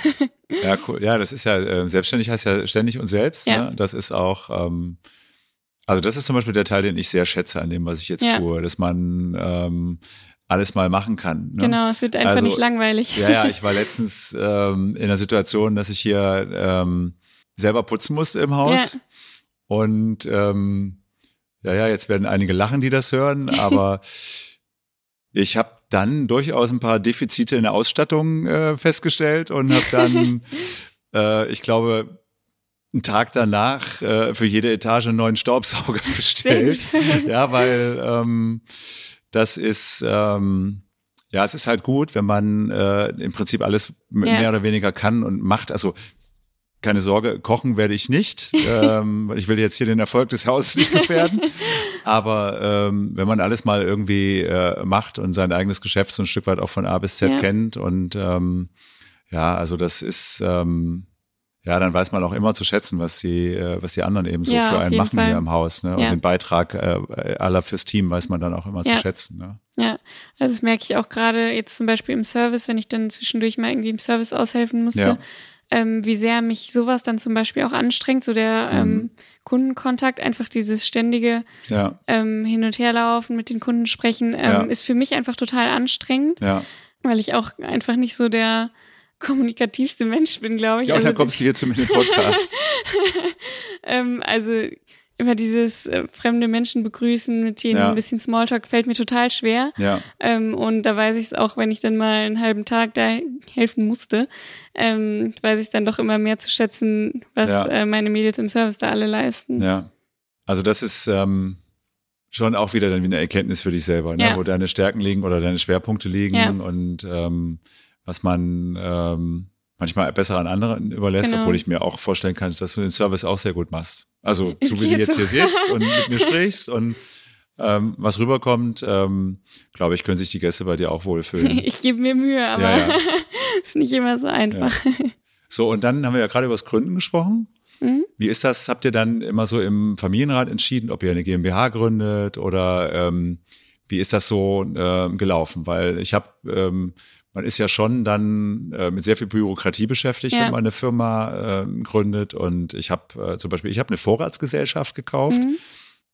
Ja, cool. Ja, das ist ja, äh, selbstständig heißt ja ständig und selbst. Ja. Ne? Das ist auch, ähm, also das ist zum Beispiel der Teil, den ich sehr schätze an dem, was ich jetzt Ja. tue, dass man ähm, alles mal machen kann. Ne? Genau, es wird einfach Also, nicht langweilig. Ja, ja, ich war <laughs> letztens ähm, in der Situation, dass ich hier ähm, selber putzen musste im Haus. Ja. Und ähm, ja, ja, jetzt werden einige lachen, die das hören, <laughs> aber ich habe dann durchaus ein paar Defizite in der Ausstattung äh, festgestellt und habe dann, <laughs> äh, ich glaube, einen Tag danach äh, für jede Etage einen neuen Staubsauger <laughs> bestellt. ja, weil ähm, das ist ähm, ja, es ist halt gut, wenn man äh, im Prinzip alles Ja. mehr oder weniger kann und macht. Also keine Sorge, kochen werde ich nicht, <laughs> ähm, weil ich will jetzt hier den Erfolg des Hauses nicht gefährden. Aber ähm, wenn man alles mal irgendwie äh, macht und sein eigenes Geschäft so ein Stück weit auch von A bis Z Ja. kennt und ähm, ja, also das ist ähm, ja, dann weiß man auch immer zu schätzen, was die, äh, was die anderen eben so Ja, für einen machen Fall. hier im Haus. Ne? Und Ja. den Beitrag äh, aller fürs Team weiß man dann auch immer Ja. zu schätzen. Ne? Ja, also das merke ich auch gerade jetzt zum Beispiel im Service, wenn ich dann zwischendurch mal irgendwie im Service aushelfen musste, ähm, wie sehr mich sowas dann zum Beispiel auch anstrengt, so der ähm, Mhm. Kundenkontakt, einfach dieses ständige ähm, Hin- und Herlaufen, mit den Kunden sprechen, ähm, ist für mich einfach total anstrengend, weil ich auch einfach nicht so der kommunikativste Mensch bin, glaube ich. Ja, und dann Also kommst du hier zu mir in den Podcast. <laughs> ähm, also immer dieses äh, fremde Menschen begrüßen, mit denen Ja. ein bisschen Smalltalk fällt mir total schwer. ja, Ähm, und da weiß ich es auch, wenn ich dann mal einen halben Tag da helfen musste, ähm, weiß ich dann doch immer mehr zu schätzen, was Ja. äh, meine Mädels im Service da alle leisten. ja. Also das ist ähm, schon auch wieder dann wie eine Erkenntnis für dich selber, ne? Wo deine Stärken liegen oder deine Schwerpunkte liegen und ähm, was man ähm, manchmal besser an anderen überlässt, Genau. obwohl ich mir auch vorstellen kann, dass du den Service auch sehr gut machst. Also so wie du jetzt so. hier sitzt <laughs> und mit mir sprichst und ähm, was rüberkommt, ähm, glaube ich, können sich die Gäste bei dir auch wohlfühlen. <laughs> Ich gebe mir Mühe, aber Ja, ja. <laughs> ist nicht immer so einfach. So, und dann haben wir ja gerade über das Gründen gesprochen. Mhm. Wie ist das? Habt ihr dann immer so im Familienrat entschieden, ob ihr eine GmbH gründet oder ähm, wie ist das so ähm, gelaufen? Weil ich habe, ähm, man ist ja schon dann äh, mit sehr viel Bürokratie beschäftigt, Ja. wenn man eine Firma ähm, gründet. Und ich habe äh, zum Beispiel, ich habe eine Vorratsgesellschaft gekauft. Mhm.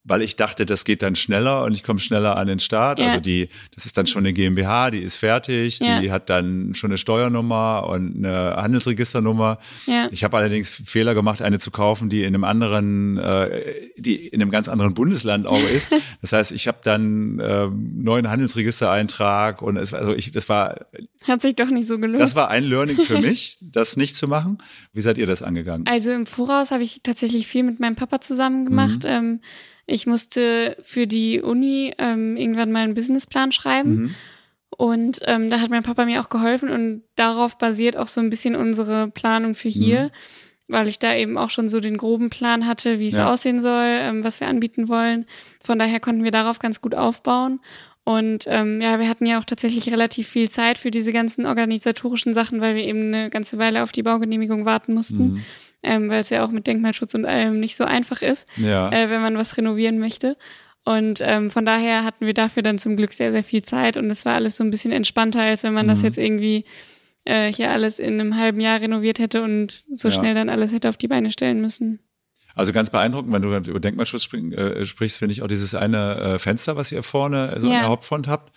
Weil ich dachte, das geht dann schneller und ich komme schneller an den Start. Ja. Also die, das ist dann schon eine GmbH, die ist fertig, Ja. die hat dann schon eine Steuernummer und eine Handelsregisternummer. Ja. Ich habe allerdings Fehler gemacht, eine zu kaufen, die in einem anderen, äh, die in einem ganz anderen Bundesland auch <laughs> ist. Das heißt, ich habe dann äh, neuen Handelsregistereintrag und es war, also ich, das war, Hat sich doch nicht so gelohnt. das war ein Learning für <laughs> mich, das nicht zu machen. Wie seid ihr das angegangen? Also im Voraus habe ich tatsächlich viel mit meinem Papa zusammen gemacht. Mhm. Ähm, ich musste für die Uni ähm, irgendwann mal einen Businessplan schreiben. Mhm. Und ähm, da hat mein Papa mir auch geholfen und darauf basiert auch so ein bisschen unsere Planung für hier, Mhm. weil ich da eben auch schon so den groben Plan hatte, wie es Ja. aussehen soll, ähm, was wir anbieten wollen. Von daher konnten wir darauf ganz gut aufbauen. Und ähm, ja, wir hatten ja auch tatsächlich relativ viel Zeit für diese ganzen organisatorischen Sachen, weil wir eben eine ganze Weile auf die Baugenehmigung warten mussten, Mhm. Ähm, weil es ja auch mit Denkmalschutz und allem nicht so einfach ist Ja. äh, wenn man was renovieren möchte. Und ähm, von daher hatten wir dafür dann zum Glück sehr, sehr viel Zeit und es war alles so ein bisschen entspannter, als wenn man das Mhm. jetzt irgendwie äh, hier alles in einem halben Jahr renoviert hätte und so Ja. schnell dann alles hätte auf die Beine stellen müssen. Also ganz beeindruckend, wenn du über Denkmalschutz spring, äh, sprichst, finde ich auch dieses eine äh, Fenster, was ihr vorne so in Ja. der Hauptfront habt.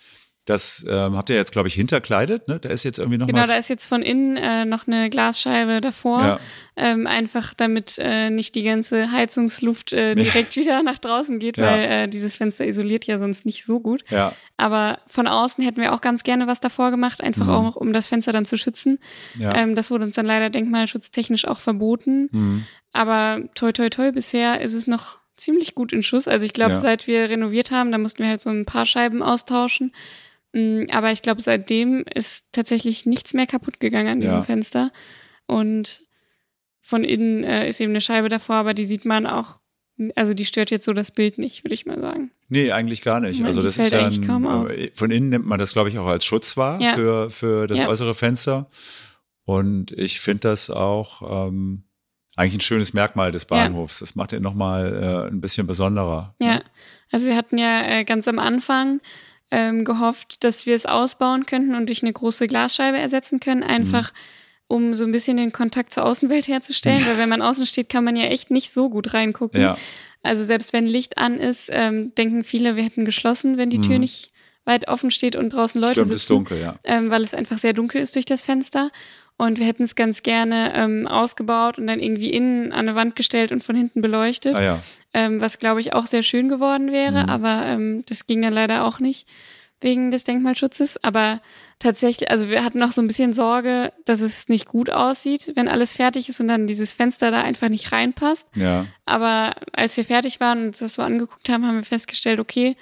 Das ähm, habt ihr jetzt, glaube ich, hinterkleidet, ne? Da ist jetzt irgendwie noch Genau, da ist jetzt von innen äh, noch eine Glasscheibe davor, Ja. ähm, einfach damit äh, nicht die ganze Heizungsluft äh, direkt wieder nach draußen geht, Ja. weil äh, dieses Fenster isoliert ja sonst nicht so gut. Ja, Aber von außen hätten wir auch ganz gerne was davor gemacht, einfach Mhm. auch, um das Fenster dann zu schützen. ja. Ähm, das wurde uns dann leider denkmalschutztechnisch auch verboten. Mhm. Aber toi toi toi, bisher ist es noch ziemlich gut in Schuss. Also ich glaube, Ja. seit wir renoviert haben, da mussten wir halt so ein paar Scheiben austauschen. Mm, Aber ich glaube, seitdem ist tatsächlich nichts mehr kaputt gegangen an diesem Ja. Fenster. Und von innen äh, ist eben eine Scheibe davor, aber die sieht man auch also die stört jetzt so das Bild nicht, würde ich mal sagen. Nee, eigentlich gar nicht. Ja, also das ist ja eigentlich kaum auf. ein, äh, von innen nimmt man das, glaube ich, auch als Schutz wahr Ja. für, für das äußere Fenster. Und ich finde das auch ähm, eigentlich ein schönes Merkmal des Bahnhofs. Das macht ihn nochmal äh, ein bisschen besonderer. Ja, also wir hatten ja äh, ganz am Anfang ähm, gehofft, dass wir es ausbauen könnten und durch eine große Glasscheibe ersetzen können, einfach um so ein bisschen den Kontakt zur Außenwelt herzustellen, weil wenn man außen steht, kann man ja echt nicht so gut reingucken. Ja, Also selbst wenn Licht an ist, ähm, denken viele, wir hätten geschlossen, wenn die Tür Mhm. nicht weit offen steht und draußen Leute stimmt, sitzen ist dunkel, ja. ähm, weil es einfach sehr dunkel ist durch das Fenster. Und wir hätten es ganz gerne ähm, ausgebaut und dann irgendwie innen an eine Wand gestellt und von hinten beleuchtet, Ah ja, ähm, was glaube ich auch sehr schön geworden wäre, Mhm. aber ähm, das ging dann leider auch nicht wegen des Denkmalschutzes. Aber tatsächlich, also wir hatten noch so ein bisschen Sorge, dass es nicht gut aussieht, wenn alles fertig ist und dann dieses Fenster da einfach nicht reinpasst. ja. Aber als wir fertig waren und uns das so angeguckt haben, haben wir festgestellt, okay,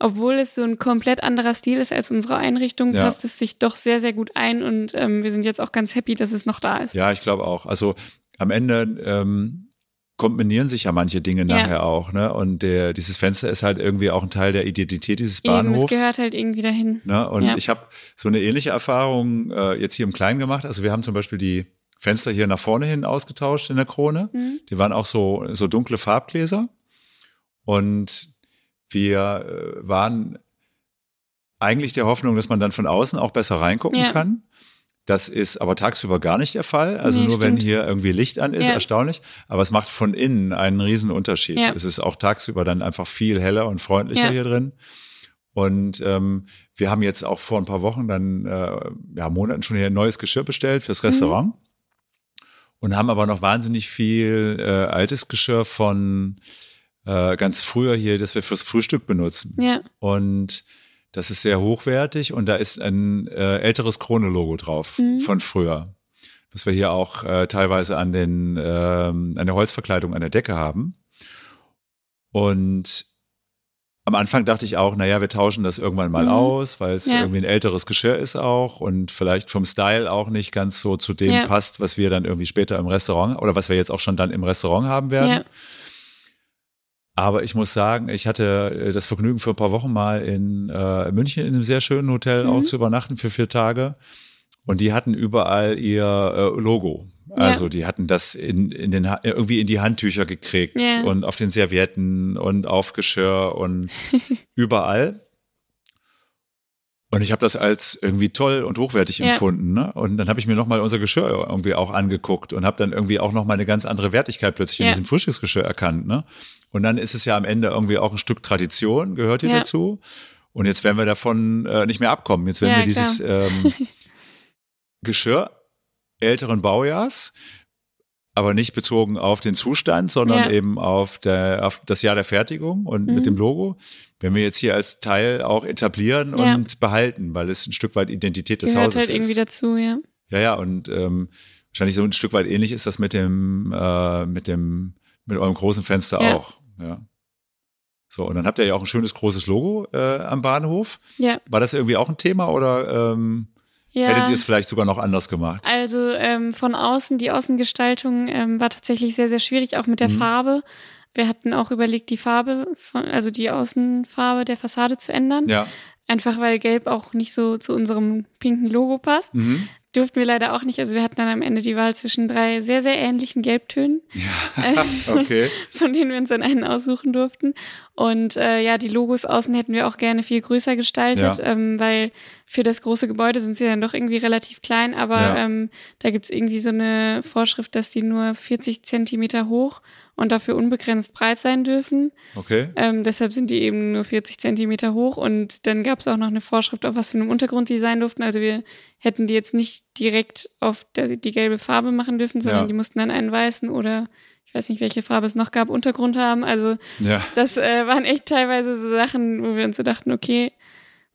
obwohl es so ein komplett anderer Stil ist als unsere Einrichtung, Ja. passt es sich doch sehr, sehr gut ein und ähm, wir sind jetzt auch ganz happy, dass es noch da ist. Ja, ich glaube auch. Also am Ende ähm, kombinieren sich ja manche Dinge Ja. nachher auch, ne? Und der, dieses Fenster ist halt irgendwie auch ein Teil der Identität dieses Eben, Bahnhofs. es gehört halt irgendwie dahin. Ne? Und Ja. ich habe so eine ähnliche Erfahrung äh, jetzt hier im Kleinen gemacht. Also wir haben zum Beispiel die Fenster hier nach vorne hin ausgetauscht in der Krone. Mhm. Die waren auch so, so dunkle Farbgläser. Und wir äh, waren eigentlich der Hoffnung, dass man dann von außen auch besser reingucken Ja. kann. Das ist aber tagsüber gar nicht der Fall. Also Nee, nur wenn stimmt. hier irgendwie Licht an ist, Ja. erstaunlich. Aber es macht von innen einen riesen Unterschied. Ja. Es ist auch tagsüber dann einfach viel heller und freundlicher hier drin. Und ähm, wir haben jetzt auch vor ein paar Wochen dann, äh, ja, Monaten schon hier ein neues Geschirr bestellt fürs Mhm. Restaurant. Und haben aber noch wahnsinnig viel äh, altes Geschirr von äh, ganz früher hier, das wir fürs Frühstück benutzen. Ja, Und das ist sehr hochwertig und da ist ein äh, älteres Krone-Logo drauf Mhm. von früher. Das wir hier auch äh, teilweise an, den, ähm, an der Holzverkleidung an der Decke haben. Und am Anfang dachte ich auch, naja, wir tauschen das irgendwann mal Mhm. aus, weil es Ja. irgendwie ein älteres Geschirr ist auch und vielleicht vom Style auch nicht ganz so zu dem Ja. passt, was wir dann irgendwie später im Restaurant oder was wir jetzt auch schon dann im Restaurant haben werden. ja, Aber ich muss sagen, ich hatte äh, das Vergnügen für ein paar Wochen mal in äh, München in einem sehr schönen Hotel Mhm. auch zu übernachten für vier Tage. Und die hatten überall ihr äh, Logo. Also die hatten das in, in den, irgendwie in die Handtücher gekriegt Ja. und auf den Servietten und auf Geschirr und <laughs> überall. Und ich habe das als irgendwie toll und hochwertig Ja. empfunden. Ne? Und dann habe ich mir nochmal unser Geschirr irgendwie auch angeguckt und habe dann irgendwie auch nochmal eine ganz andere Wertigkeit plötzlich in Ja. diesem Frühstücksgeschirr erkannt. Ne? Und dann ist es ja am Ende irgendwie auch ein Stück Tradition, gehört hier Ja. dazu. Und jetzt werden wir davon äh, nicht mehr abkommen. Jetzt werden Ja, wir dieses ähm, <laughs> Geschirr älteren Baujahrs, aber nicht bezogen auf den Zustand, sondern Ja. eben auf, der, auf das Jahr der Fertigung und Mhm. mit dem Logo, werden wir jetzt hier als Teil auch etablieren Ja. und behalten, weil es ein Stück weit Identität des gehört Hauses halt irgendwie ist. dazu, ja. Ja, ja, und ähm, wahrscheinlich so ein Stück weit ähnlich ist das mit dem, äh, mit dem, mit eurem großen Fenster Ja. auch. Ja. So, und dann habt ihr ja auch ein schönes großes Logo äh, am Bahnhof. Ja, War das irgendwie auch ein Thema oder ähm, ja. hättet ihr es vielleicht sogar noch anders gemacht? Also ähm, von außen, die Außengestaltung ähm, war tatsächlich sehr, sehr schwierig, auch mit der Mhm. Farbe. Wir hatten auch überlegt, die Farbe, von, also die Außenfarbe der Fassade zu ändern. Ja. Einfach weil Gelb auch nicht so zu unserem pinken Logo passt. Mhm. Durften wir leider auch nicht. Also wir hatten dann am Ende die Wahl zwischen drei sehr, sehr ähnlichen Gelbtönen, Ja. <laughs> okay. <laughs> von denen wir uns dann einen aussuchen durften. Und äh, ja, die Logos außen hätten wir auch gerne viel größer gestaltet, Ja. ähm, weil für das große Gebäude sind sie dann doch irgendwie relativ klein. Aber Ja. ähm, da gibt's irgendwie so eine Vorschrift, dass die nur 40 Zentimeter hoch und dafür unbegrenzt breit sein dürfen. Okay. Ähm, deshalb sind die eben nur 40 Zentimeter hoch und dann gab es auch noch eine Vorschrift, auf was für einem Untergrund die sein durften. Also wir hätten die jetzt nicht direkt auf der, die gelbe Farbe machen dürfen, sondern Ja. die mussten dann einen weißen oder ich weiß nicht, welche Farbe es noch gab, Untergrund haben. Also Ja. das äh, waren echt teilweise so Sachen, wo wir uns so dachten, okay,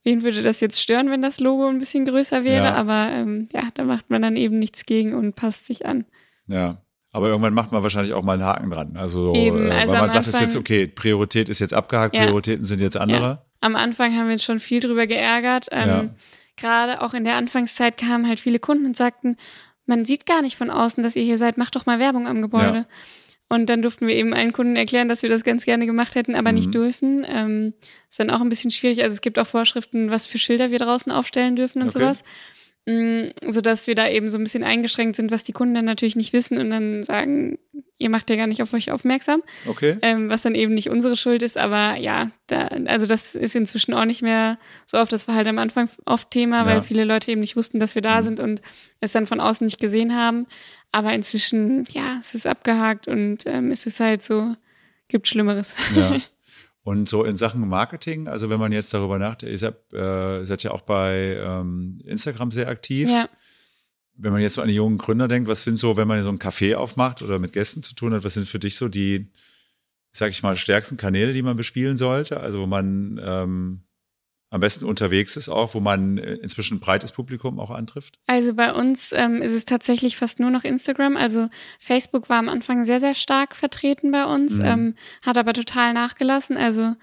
wen würde das jetzt stören, wenn das Logo ein bisschen größer wäre? Ja. Aber ähm, ja, da macht man dann eben nichts gegen und passt sich an. Ja. Aber irgendwann macht man wahrscheinlich auch mal einen Haken dran. Also, Eben, äh, also weil man sagt, es ist jetzt Anfang- okay, Priorität ist jetzt abgehakt, Ja. Prioritäten sind jetzt andere. Am Anfang haben wir uns schon viel drüber geärgert. Ähm, Ja. Gerade auch in der Anfangszeit kamen halt viele Kunden und sagten, man sieht gar nicht von außen, dass ihr hier seid, macht doch mal Werbung am Gebäude. Und dann durften wir eben allen Kunden erklären, dass wir das ganz gerne gemacht hätten, aber mhm. nicht dürfen. Ähm, ist dann auch ein bisschen schwierig. Also es gibt auch Vorschriften, was für Schilder wir draußen aufstellen dürfen und okay. sowas. Mm, so dass wir da eben so ein bisschen eingeschränkt sind, was die Kunden dann natürlich nicht wissen und dann sagen, ihr macht ja gar nicht auf euch aufmerksam. Okay. Ähm, was dann eben nicht unsere Schuld ist, aber ja, da, also das ist inzwischen auch nicht mehr so oft. Das war halt am Anfang oft Thema, ja. weil viele Leute eben nicht wussten, dass wir da mhm. sind und es dann von außen nicht gesehen haben. Aber inzwischen, ja, es ist abgehakt und ähm, es ist halt so, gibt Schlimmeres. Ja. <laughs> Und so in Sachen Marketing, also wenn man jetzt darüber nachdenkt, ihr seid, äh, seid ja auch bei ähm, Instagram sehr aktiv. Ja. Wenn man jetzt so an die jungen Gründer denkt, was sind so, wenn man so ein Café aufmacht oder mit Gästen zu tun hat, was sind für dich so die, sag ich mal, stärksten Kanäle, die man bespielen sollte? Also wo man ähm, am besten unterwegs ist auch, wo man äh, inzwischen ein breites Publikum auch antrifft? Also bei uns ähm, ist es tatsächlich fast nur noch Instagram. Also Facebook war am Anfang sehr, sehr stark vertreten bei uns, mhm. ähm, hat aber total nachgelassen. Also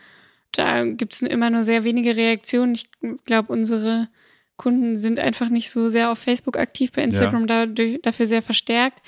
da gibt es immer nur sehr wenige Reaktionen. Ich glaube, unsere Kunden sind einfach nicht so sehr auf Facebook aktiv, bei Instagram ja. dadurch, dafür sehr verstärkt.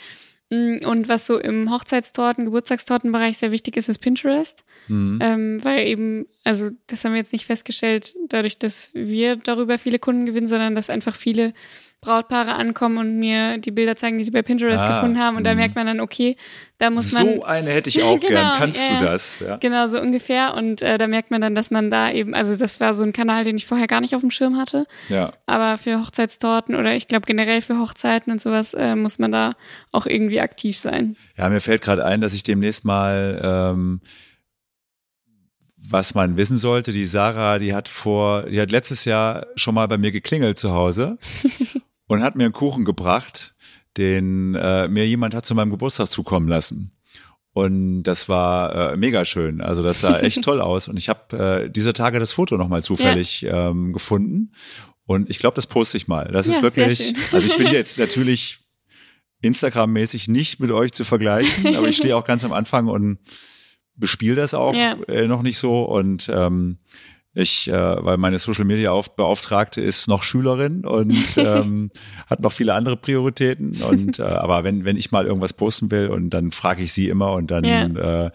Mm, und was so im Hochzeitstorten, Geburtstagstortenbereich sehr wichtig ist, ist Pinterest. Mhm. Ähm, weil eben, also das haben wir jetzt nicht festgestellt, dadurch, dass wir darüber viele Kunden gewinnen, sondern dass einfach viele Brautpaare ankommen und mir die Bilder zeigen, die sie bei Pinterest ah, gefunden haben. Und da mhm. merkt man dann, okay, da muss man. So eine hätte ich <laughs> auch genau, gern. Kannst äh, du das? Ja. Genau, so ungefähr. Und äh, da merkt man dann, dass man da eben, also das war so ein Kanal, den ich vorher gar nicht auf dem Schirm hatte. Ja. Aber für Hochzeitstorten oder ich glaube generell für Hochzeiten und sowas äh, muss man da auch irgendwie aktiv sein. Ja, mir fällt gerade ein, dass ich demnächst mal ähm, was man wissen sollte, die Sarah, die hat vor, die hat letztes Jahr schon mal bei mir geklingelt zu Hause <laughs> und hat mir einen Kuchen gebracht, den äh, mir jemand hat zu meinem Geburtstag zukommen lassen. Und das war äh, mega schön. Also das sah echt <laughs> toll aus. Und ich habe äh, dieser Tage das Foto nochmal zufällig ja. ähm, gefunden. Und ich glaube, das poste ich mal. Das ja, ist wirklich, also ich bin <laughs> jetzt natürlich Instagram-mäßig nicht mit euch zu vergleichen, aber ich stehe auch ganz am Anfang und bespiele das auch ja. äh, noch nicht so. Und ähm, ich, äh, weil meine Social Media Beauftragte ist noch Schülerin und <laughs> ähm, hat noch viele andere Prioritäten. Und äh, aber wenn, wenn ich mal irgendwas posten will und dann frage ich sie immer und dann ja. äh,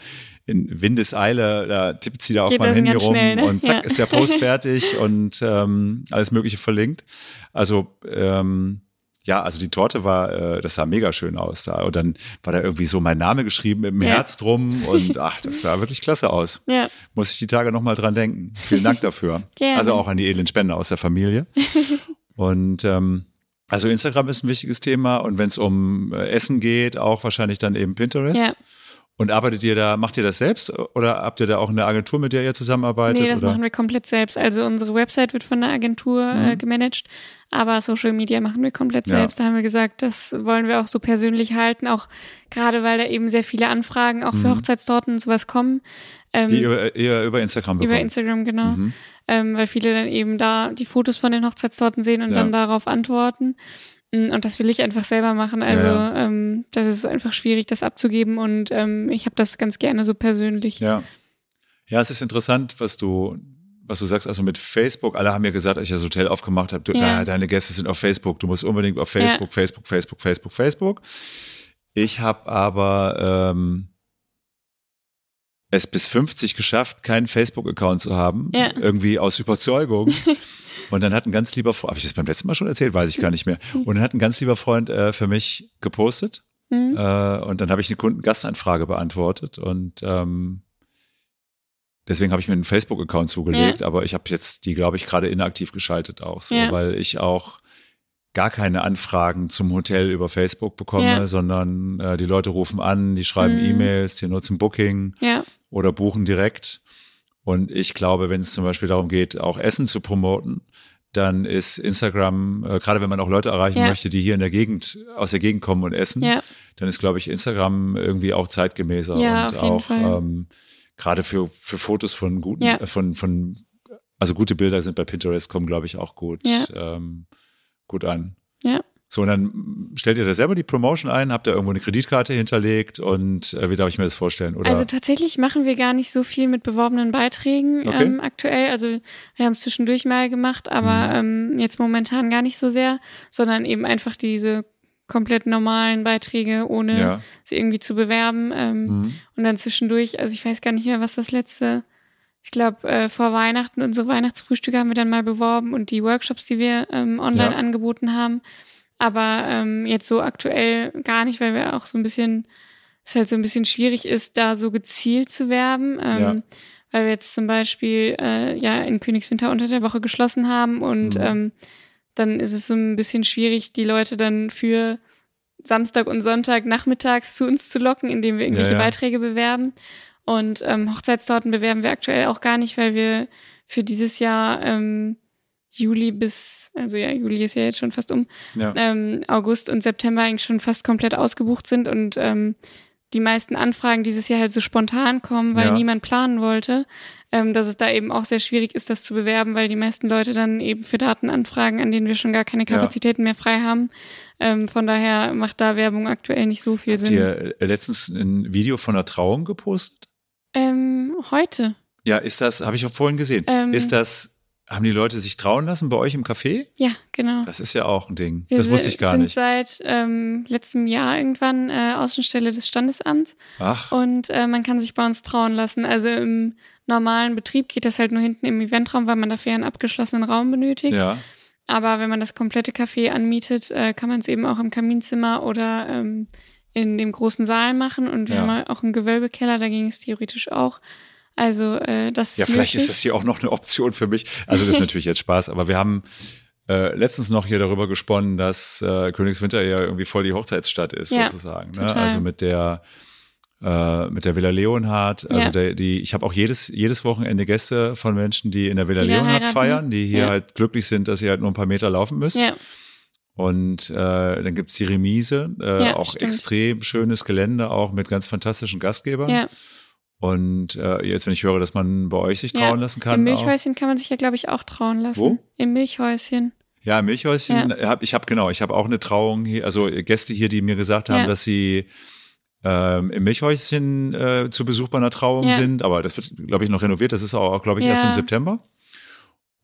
in Windeseile, da tippt sie da auf Geht mein Handy rum schnell, ne? und zack, ja. ist der Post <laughs> fertig und ähm, alles Mögliche verlinkt. Also ähm, ja, also die Torte war, äh, das sah mega schön aus da. Und dann war da irgendwie so mein Name geschrieben dem ja. Herz drum und <laughs> ach, das sah wirklich klasse aus. Ja. Muss ich die Tage nochmal dran denken. Vielen Dank dafür. <laughs> Gerne. Also auch an die edlen Spender aus der Familie. <laughs> und ähm, also Instagram ist ein wichtiges Thema und wenn es um äh, Essen geht, auch wahrscheinlich dann eben Pinterest. Ja. Und arbeitet ihr da, macht ihr das selbst oder habt ihr da auch eine Agentur, mit der ihr zusammenarbeitet? Nee, das oder? machen wir komplett selbst. Also unsere Website wird von einer Agentur äh, mhm. äh, gemanagt, aber Social Media machen wir komplett ja. selbst. Da haben wir gesagt, das wollen wir auch so persönlich halten, auch gerade weil da eben sehr viele Anfragen auch für mhm. Hochzeitstorten und sowas kommen. Ähm, die ihr, ihr über Instagram bekommt. Über Instagram, genau. Mhm. Ähm, weil viele dann eben da die Fotos von den Hochzeitstorten sehen und ja. dann darauf antworten. Und das will ich einfach selber machen. Also ja. ähm, das ist einfach schwierig, das abzugeben. Und ähm, ich habe das ganz gerne so persönlich. Ja. Ja, es ist interessant, was du, was du sagst. Also mit Facebook, alle haben ja gesagt, als ich das Hotel aufgemacht habe, du, ja. deine Gäste sind auf Facebook. Du musst unbedingt auf Facebook, ja. Facebook, Facebook, Facebook, Facebook. Ich habe aber ähm, es bis 50 geschafft, keinen Facebook-Account zu haben. Ja. Irgendwie aus Überzeugung. <laughs> Und dann hat ein ganz lieber Freund, habe ich das beim letzten Mal schon erzählt, weiß ich gar nicht mehr. Und dann hat ein ganz lieber Freund äh, für mich gepostet. Mhm. Äh, und dann habe ich eine Kundengastanfrage beantwortet. Und ähm, deswegen habe ich mir einen Facebook-Account zugelegt. Ja. Aber ich habe jetzt die, glaube ich, gerade inaktiv geschaltet auch so, ja. weil ich auch gar keine Anfragen zum Hotel über Facebook bekomme, ja. sondern äh, die Leute rufen an, die schreiben mhm. E-Mails, die nutzen Booking oder buchen direkt. Und ich glaube, wenn es zum Beispiel darum geht, auch Essen zu promoten, dann ist Instagram, äh, gerade wenn man auch Leute erreichen ja. möchte, die hier in der Gegend, aus der Gegend kommen und essen, ja. dann ist, glaube ich, Instagram irgendwie auch zeitgemäßer ja, und auch ähm, gerade für, für Fotos von guten, äh, von, von, also gute Bilder sind bei Pinterest kommen, glaube ich, auch gut, ähm, gut an. Ja. So, und dann stellt ihr da selber die Promotion ein, habt ihr irgendwo eine Kreditkarte hinterlegt und äh, wie darf ich mir das vorstellen? Oder? Also tatsächlich machen wir gar nicht so viel mit beworbenen Beiträgen okay. ähm, aktuell. Also wir haben es zwischendurch mal gemacht, aber mhm. ähm, jetzt momentan gar nicht so sehr, sondern eben einfach diese komplett normalen Beiträge, ohne Ja. sie irgendwie zu bewerben. Ähm, Mhm. Und dann zwischendurch, also ich weiß gar nicht mehr, was das letzte, ich glaube, äh, vor Weihnachten unsere Weihnachtsfrühstücke haben wir dann mal beworben und die Workshops, die wir ähm, online Ja. angeboten haben. Aber ähm, jetzt so aktuell gar nicht, weil wir auch so ein bisschen, es halt so ein bisschen schwierig ist, da so gezielt zu werben. Ähm, Ja. Weil wir jetzt zum Beispiel äh, ja in Königswinter unter der Woche geschlossen haben und Mhm. ähm, dann ist es so ein bisschen schwierig, die Leute dann für Samstag und Sonntag nachmittags zu uns zu locken, indem wir irgendwelche Ja, ja. Beiträge bewerben. Und ähm, Hochzeitstorten bewerben wir aktuell auch gar nicht, weil wir für dieses Jahr ähm, Juli bis, also ja, Juli ist ja jetzt schon fast um, Ja. ähm, August und September eigentlich schon fast komplett ausgebucht sind und ähm, die meisten Anfragen dieses Jahr halt so spontan kommen, weil Ja. niemand planen wollte, ähm, dass es da eben auch sehr schwierig ist, das zu bewerben, weil die meisten Leute dann eben für Daten anfragen, an denen wir schon gar keine Ja. Kapazitäten mehr frei haben. Ähm, von daher macht da Werbung aktuell nicht so viel Habt Sinn. ihr äh, letztens ein Video von einer Trauung gepostet? Ähm, heute. Ja, ist das, habe ich auch vorhin gesehen. Ähm, ist das, haben die Leute sich trauen lassen bei euch im Café? Ja, genau. Das ist ja auch ein Ding. Wir das wusste ich gar sind nicht. seit ähm, letztem Jahr irgendwann äh, Außenstelle des Standesamts Ach, und äh, man kann sich bei uns trauen lassen. Also im normalen Betrieb geht das halt nur hinten im Eventraum, weil man dafür einen abgeschlossenen Raum benötigt. ja. Aber wenn man das komplette Café anmietet, äh, kann man es eben auch im Kaminzimmer oder ähm, in dem großen Saal machen. Und wir Ja. haben auch einen Gewölbekeller, da ging es theoretisch auch. Also äh, das ist Ja, vielleicht möglich. ist das hier auch noch eine Option für mich. Also das ist <laughs> natürlich jetzt Spaß, aber wir haben äh, letztens noch hier darüber gesponnen, dass äh, Königswinter ja irgendwie voll die Hochzeitsstadt ist, Ja, sozusagen. Ne? total. Also mit der äh, mit der Villa Leonhard, also Ja. der, die, ich habe auch jedes, jedes Wochenende Gäste von Menschen, die in der Villa Die Leonhard feiern, die hier Ja. halt glücklich sind, dass sie halt nur ein paar Meter laufen müssen. Ja, Und äh, dann gibt's die Remise, äh, Ja, auch stimmt. extrem schönes Gelände, auch mit ganz fantastischen Gastgebern. ja. Und äh, jetzt, wenn ich höre, dass man bei euch sich Ja, trauen lassen kann. Im auch. Milchhäuschen kann man sich ja, glaube ich, auch trauen lassen. Wo? Im Milchhäuschen. Ja, Milchhäuschen, hab, ich habe genau, ich habe auch eine Trauung hier, also Gäste hier, die mir gesagt haben, Ja. dass sie ähm, im Milchhäuschen äh, zu Besuch bei einer Trauung Ja. sind, aber das wird, glaube ich, noch renoviert. Das ist auch, glaube ich, erst Ja. im September.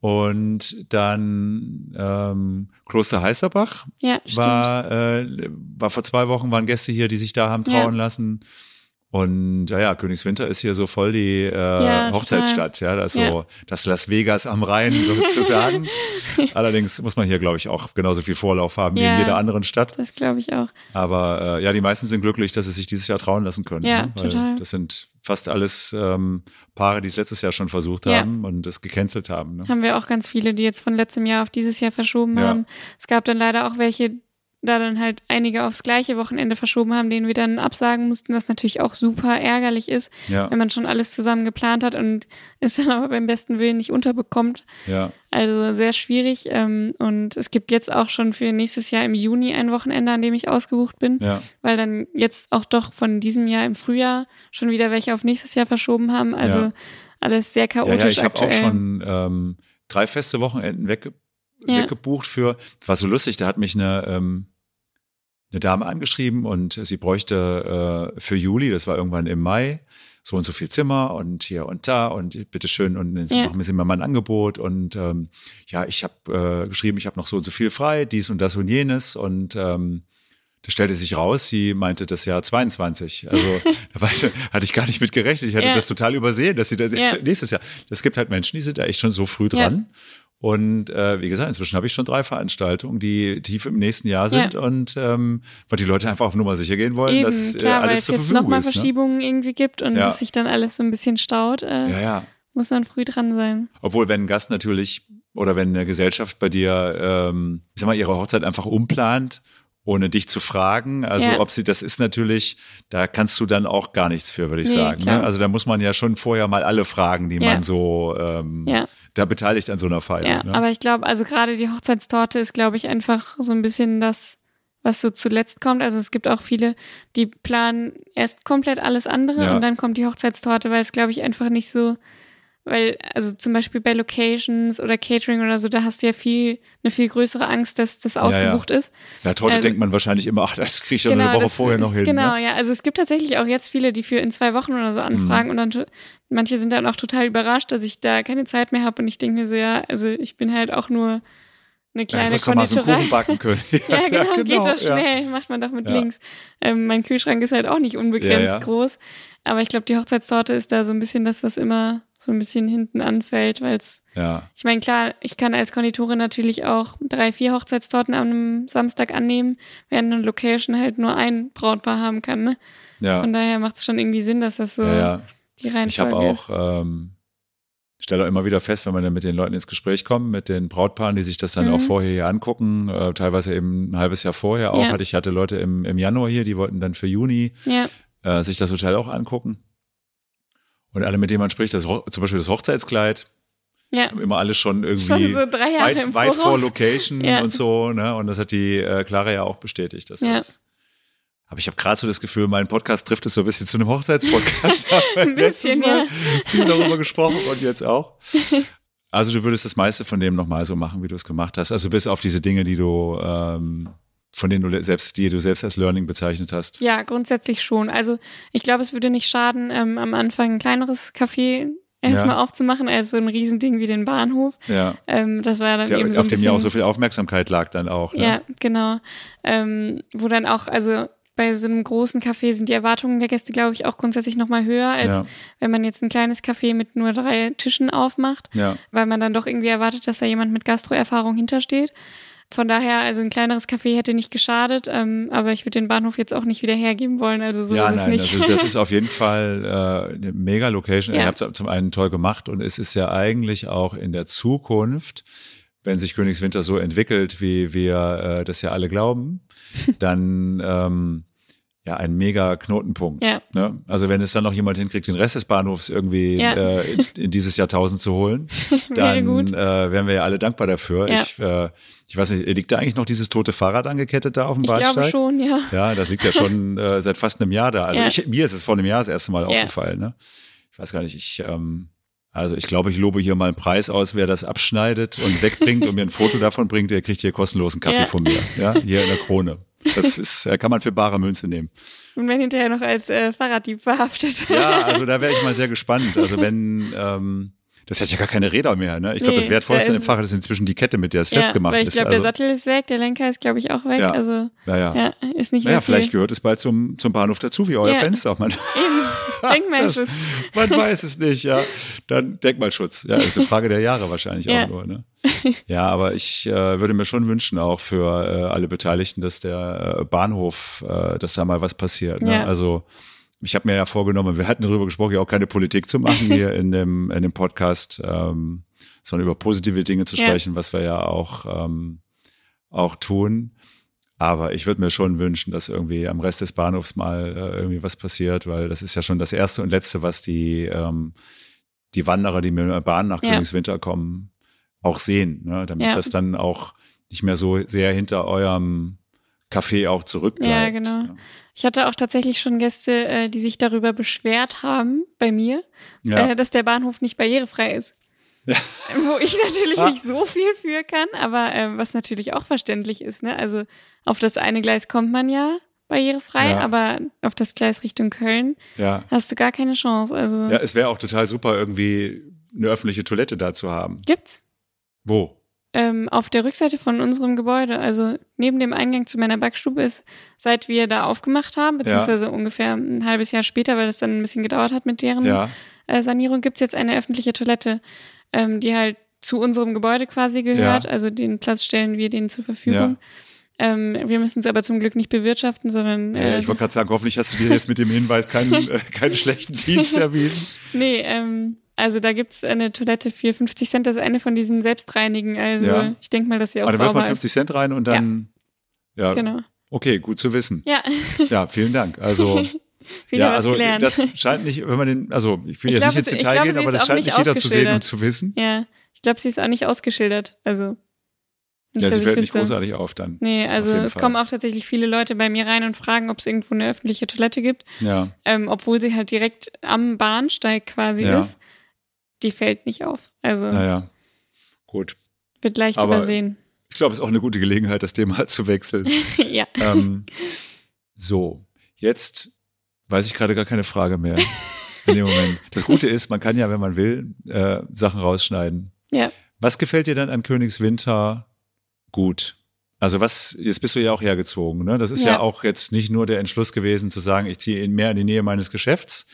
Und dann ähm, Kloster Heisterbach Ja, stimmt. war, äh, war vor zwei Wochen, waren Gäste hier, die sich da haben Ja. trauen lassen. Und ja, ja, Königswinter ist hier so voll die äh, Ja, Hochzeitsstadt, ja, das ist Ja. so das Las Vegas am Rhein sozusagen. <laughs> Allerdings muss man hier, glaube ich, auch genauso viel Vorlauf haben wie Ja. in jeder anderen Stadt. Das glaube ich auch. Aber äh, ja, die meisten sind glücklich, dass sie sich dieses Jahr trauen lassen können. Ja, ne? Weil total. Das sind fast alles ähm, Paare, die es letztes Jahr schon versucht haben und es gecancelt haben. Ne? Haben wir auch ganz viele, die jetzt von letztem Jahr auf dieses Jahr verschoben haben. Es gab dann leider auch welche, da dann halt einige aufs gleiche Wochenende verschoben haben, denen wir dann absagen mussten, was natürlich auch super ärgerlich ist, Ja, wenn man schon alles zusammen geplant hat und <laughs> es dann aber beim besten Willen nicht unterbekommt. ja, Also sehr schwierig. Ähm, und es gibt jetzt auch schon für nächstes Jahr im Juni ein Wochenende, an dem ich ausgebucht bin, ja. weil dann jetzt auch doch von diesem Jahr im Frühjahr schon wieder welche auf nächstes Jahr verschoben haben. Also alles sehr chaotisch ja, ich habe auch schon ähm, drei feste Wochenenden wegge Ja. weggebucht für, war so lustig, da hat mich eine, ähm, eine Dame angeschrieben und sie bräuchte äh, für Juli, das war irgendwann im Mai, so und so viel Zimmer und hier und da und bitteschön und Ja. machen Sie mir mal ein Angebot und ähm, ja, ich habe äh, geschrieben, ich habe noch so und so viel frei, dies und das und jenes und ähm, da stellte sich raus, sie meinte das Jahr 22. Also <laughs> da war ich, hatte ich gar nicht mit gerechnet. Ich hatte Ja. das total übersehen, dass sie das Ja. nächstes Jahr. Es gibt halt Menschen, die sind da echt schon so früh dran. Und äh, wie gesagt, inzwischen habe ich schon drei Veranstaltungen, die tief im nächsten Jahr sind Ja. und ähm, weil die Leute einfach auf Nummer sicher gehen wollen, Eben, dass äh, klar, weil alles es zur jetzt Verfügung nochmal ist. Ne? Verschiebungen irgendwie gibt und Ja. dass sich dann alles so ein bisschen staut, äh, Ja, ja. muss man früh dran sein. Obwohl, wenn ein Gast natürlich oder wenn eine Gesellschaft bei dir, ähm, ich sag mal, ihre Hochzeit einfach umplant, ohne dich zu fragen, also Ja. ob sie, das ist natürlich, da kannst du dann auch gar nichts für, würde ich Nee, sagen. Ne? Also da muss man ja schon vorher mal alle fragen, die Ja. man so ähm, Ja. da beteiligt an so einer Feier. Ja, ne? aber ich glaube, also gerade die Hochzeitstorte ist, glaube ich, einfach so ein bisschen das, was so zuletzt kommt. Also es gibt auch viele, die planen erst komplett alles andere und dann kommt die Hochzeitstorte, weil es, glaube ich, einfach nicht so, weil, also zum Beispiel bei Locations oder Catering oder so, da hast du ja viel, eine viel größere Angst, dass das ja. ausgebucht ist. ja, Torte ähm, denkt man wahrscheinlich immer, ach, das kriege ich ja nur eine Woche das- vorher noch hin. Genau, Ne? ja. Also es gibt tatsächlich auch jetzt viele, die für in zwei Wochen oder so anfragen Mhm. und dann manche sind dann auch total überrascht, dass ich da keine Zeit mehr habe und ich denke mir so, ja, also ich bin halt auch nur eine kleine ja, mal so einen Konditorei. Kuchen backen können. <laughs> ja, genau, geht doch ja. schnell. Macht man doch mit Ja. links. Ähm, mein Kühlschrank ist halt auch nicht unbegrenzt Ja, ja. groß. Aber ich glaube, die Hochzeitstorte ist da so ein bisschen das, was immer so ein bisschen hinten anfällt, weil es, Ja, ich meine, klar, ich kann als Konditorin natürlich auch drei, vier Hochzeitstorten am Samstag annehmen, während eine Location halt nur ein Brautpaar haben kann. Ne? ja, Von daher macht es schon irgendwie Sinn, dass das so ja, ja. die Reihenfolge Ich habe ist. auch, ähm, stelle auch immer wieder fest, wenn man dann mit den Leuten ins Gespräch kommt, mit den Brautpaaren, die sich das dann Mhm. auch vorher hier angucken, äh, teilweise eben ein halbes Jahr vorher auch. Hatte ich hatte Leute im, im Januar hier, die wollten dann für Juni äh, sich das Hotel auch angucken. Und alle, mit denen man spricht, das, zum Beispiel das Hochzeitskleid, ja. immer alles schon irgendwie Schon so weit, weit vor. Location Ja. und so, ne? Und das hat die äh, Clara ja auch bestätigt. Dass Ja. das, aber ich habe gerade so das Gefühl, mein Podcast trifft es so ein bisschen zu einem Hochzeitspodcast. <laughs> Haben Ein bisschen, Mal ja. viel darüber gesprochen und jetzt auch. <laughs> Also du würdest das meiste von dem nochmal so machen, wie du es gemacht hast. Also bis auf diese Dinge, die du, ähm, von denen du selbst, die du selbst als Learning bezeichnet hast. Ja, grundsätzlich schon. Also ich glaube, es würde nicht schaden, ähm, am Anfang ein kleineres Café erstmal Ja. aufzumachen, als so ein Riesending wie den Bahnhof. Ja. Ähm, das war dann Der, eben so auf dem ja auch so viel Aufmerksamkeit lag dann auch. Ne? Ja, genau. Ähm, wo dann auch, also bei so einem großen Café sind die Erwartungen der Gäste, glaube ich, auch grundsätzlich nochmal höher, als Ja. wenn man jetzt ein kleines Café mit nur drei Tischen aufmacht, Ja. weil man dann doch irgendwie erwartet, dass da jemand mit Gastroerfahrung hintersteht. Von daher, also ein kleineres Café hätte nicht geschadet, ähm, aber ich würde den Bahnhof jetzt auch nicht wieder hergeben wollen, also so ja, ist es nein, nicht. also das ist <laughs> auf jeden Fall äh, eine mega Location. Ja. Ihr habt es zum einen toll gemacht und es ist ja eigentlich auch in der Zukunft, wenn sich Königswinter so entwickelt, wie wir äh, das ja alle glauben, <laughs> dann ähm, ja ein mega Knotenpunkt. Ja. Ne? Also wenn es dann noch jemand hinkriegt, den Rest des Bahnhofs irgendwie Ja. äh, in, in dieses Jahrtausend zu holen, <laughs> dann äh, wären wir ja alle dankbar dafür. Ja. Ich, äh, ich weiß nicht, liegt da eigentlich noch dieses tote Fahrrad angekettet da auf dem Ich Bahnsteig? glaube schon, ja. Ja, das liegt ja schon <laughs> äh, seit fast einem Jahr da. Also ich, mir ist es vor einem Jahr das erste Mal Ja. aufgefallen. Ne? Ich weiß gar nicht, ich, ähm, also ich glaube, ich lobe hier mal einen Preis aus, wer das abschneidet und wegbringt und mir ein Foto davon bringt, der kriegt hier kostenlosen Kaffee Ja. von mir. Ja, hier in der Krone. Das ist, äh, kann man für bare Münze nehmen. Und wenn hinterher noch als äh, Fahrraddieb verhaftet. Ja, also da wäre ich mal sehr gespannt. Also wenn, <laughs> ähm, das hat ja gar keine Räder mehr. Ne? Ich glaube, Nee, das Wertvollste da ist- Fahrrad ist inzwischen die Kette, mit der es ja, festgemacht weil ich ist. glaube, also, der Sattel ist weg, der Lenker ist, glaube ich, auch weg. Ja. Also naja. ja, ist nicht Naja, mehr viel. vielleicht gehört es bald zum, zum Bahnhof dazu, wie euer Ja. Fenster. Man, <laughs> Eben. Denkmalschutz. <laughs> Das, man weiß es nicht, ja. Dann Denkmalschutz. Ja, ist eine Frage der Jahre wahrscheinlich Ja. auch nur. Ne? Ja, aber ich äh, würde mir schon wünschen, auch für äh, alle Beteiligten, dass der äh, Bahnhof, äh, dass da mal was passiert. Ne? Ja. Also ich habe mir ja vorgenommen, wir hatten darüber gesprochen, ja auch keine Politik zu machen <laughs> hier in dem, in dem Podcast, ähm, sondern über positive Dinge zu Ja. sprechen, was wir ja auch, ähm, auch tun. Aber ich würde mir schon wünschen, dass irgendwie am Rest des Bahnhofs mal äh, irgendwie was passiert, weil das ist ja schon das erste und letzte, was die, ähm, die Wanderer, die mit der Bahn nach Ja. Königswinter kommen, auch sehen, ne? damit Ja. das dann auch nicht mehr so sehr hinter eurem Café auch zurückbleibt. Ja, genau. Ich hatte auch tatsächlich schon Gäste, äh, die sich darüber beschwert haben bei mir, Ja. äh, dass der Bahnhof nicht barrierefrei ist. Ja. <laughs> Wo ich natürlich Ah. nicht so viel für kann, aber äh, was natürlich auch verständlich ist. Ne? Also auf das eine Gleis kommt man ja barrierefrei, Ja. aber auf das Gleis Richtung Köln ja. hast du gar keine Chance. Also ja, es wäre auch total super, irgendwie eine öffentliche Toilette da zu haben. gibt's. Wo? Ähm, auf der Rückseite von unserem Gebäude, also neben dem Eingang zu meiner Backstube ist, seit wir da aufgemacht haben, beziehungsweise ungefähr ein halbes Jahr später, weil es dann ein bisschen gedauert hat mit deren Ja, äh, Sanierung, gibt's jetzt eine öffentliche Toilette, ähm, die halt zu unserem Gebäude quasi gehört. Ja. Also den Platz stellen wir denen zur Verfügung. Ähm, wir müssen es aber zum Glück nicht bewirtschaften, sondern äh, äh, ich wollte das- gerade sagen, hoffentlich hast du dir jetzt mit dem Hinweis keinen, <laughs> äh, keinen schlechten Dienst erwiesen. Nee, ähm, also da gibt's eine Toilette für 50 Cent, das ist eine von diesen selbstreinigen. Also Ja. ich denke mal, dass sie auch Aber dann wirft man sauber 50 Cent rein und dann, ja, ist. Genau. okay, gut zu wissen. Ja, Ja, vielen Dank. Also, <laughs> wieder ja, was also gelernt. das scheint nicht, wenn man den, also ich will Ich jetzt glaube, nicht ins es- Detail gehen, aber das scheint nicht jeder zu sehen und zu wissen. ja, ich glaube, sie ist auch nicht ausgeschildert. Also nicht, ja, sie fällt nicht großartig auf dann. Nee, also es Fall. kommen auch tatsächlich viele Leute bei mir rein und fragen, ob es irgendwo eine öffentliche Toilette gibt, Ja, ähm, obwohl sie halt direkt am Bahnsteig quasi Ja. ist. Die fällt nicht auf. Also naja, gut. wird leicht Aber- übersehen. Ich glaube, es ist auch eine gute Gelegenheit, das Thema <laughs> zu wechseln. <laughs> ja. ähm, so, jetzt weiß ich gerade gar keine Frage mehr <laughs> in dem Moment. Das Gute ist, man kann ja, wenn man will, äh, Sachen rausschneiden. Ja. Was gefällt dir dann an Königswinter gut. Also was, jetzt bist du ja auch hergezogen, ne? Das ist ja. ja auch jetzt nicht nur der Entschluss gewesen zu sagen, ich ziehe mehr in die Nähe meines Geschäfts,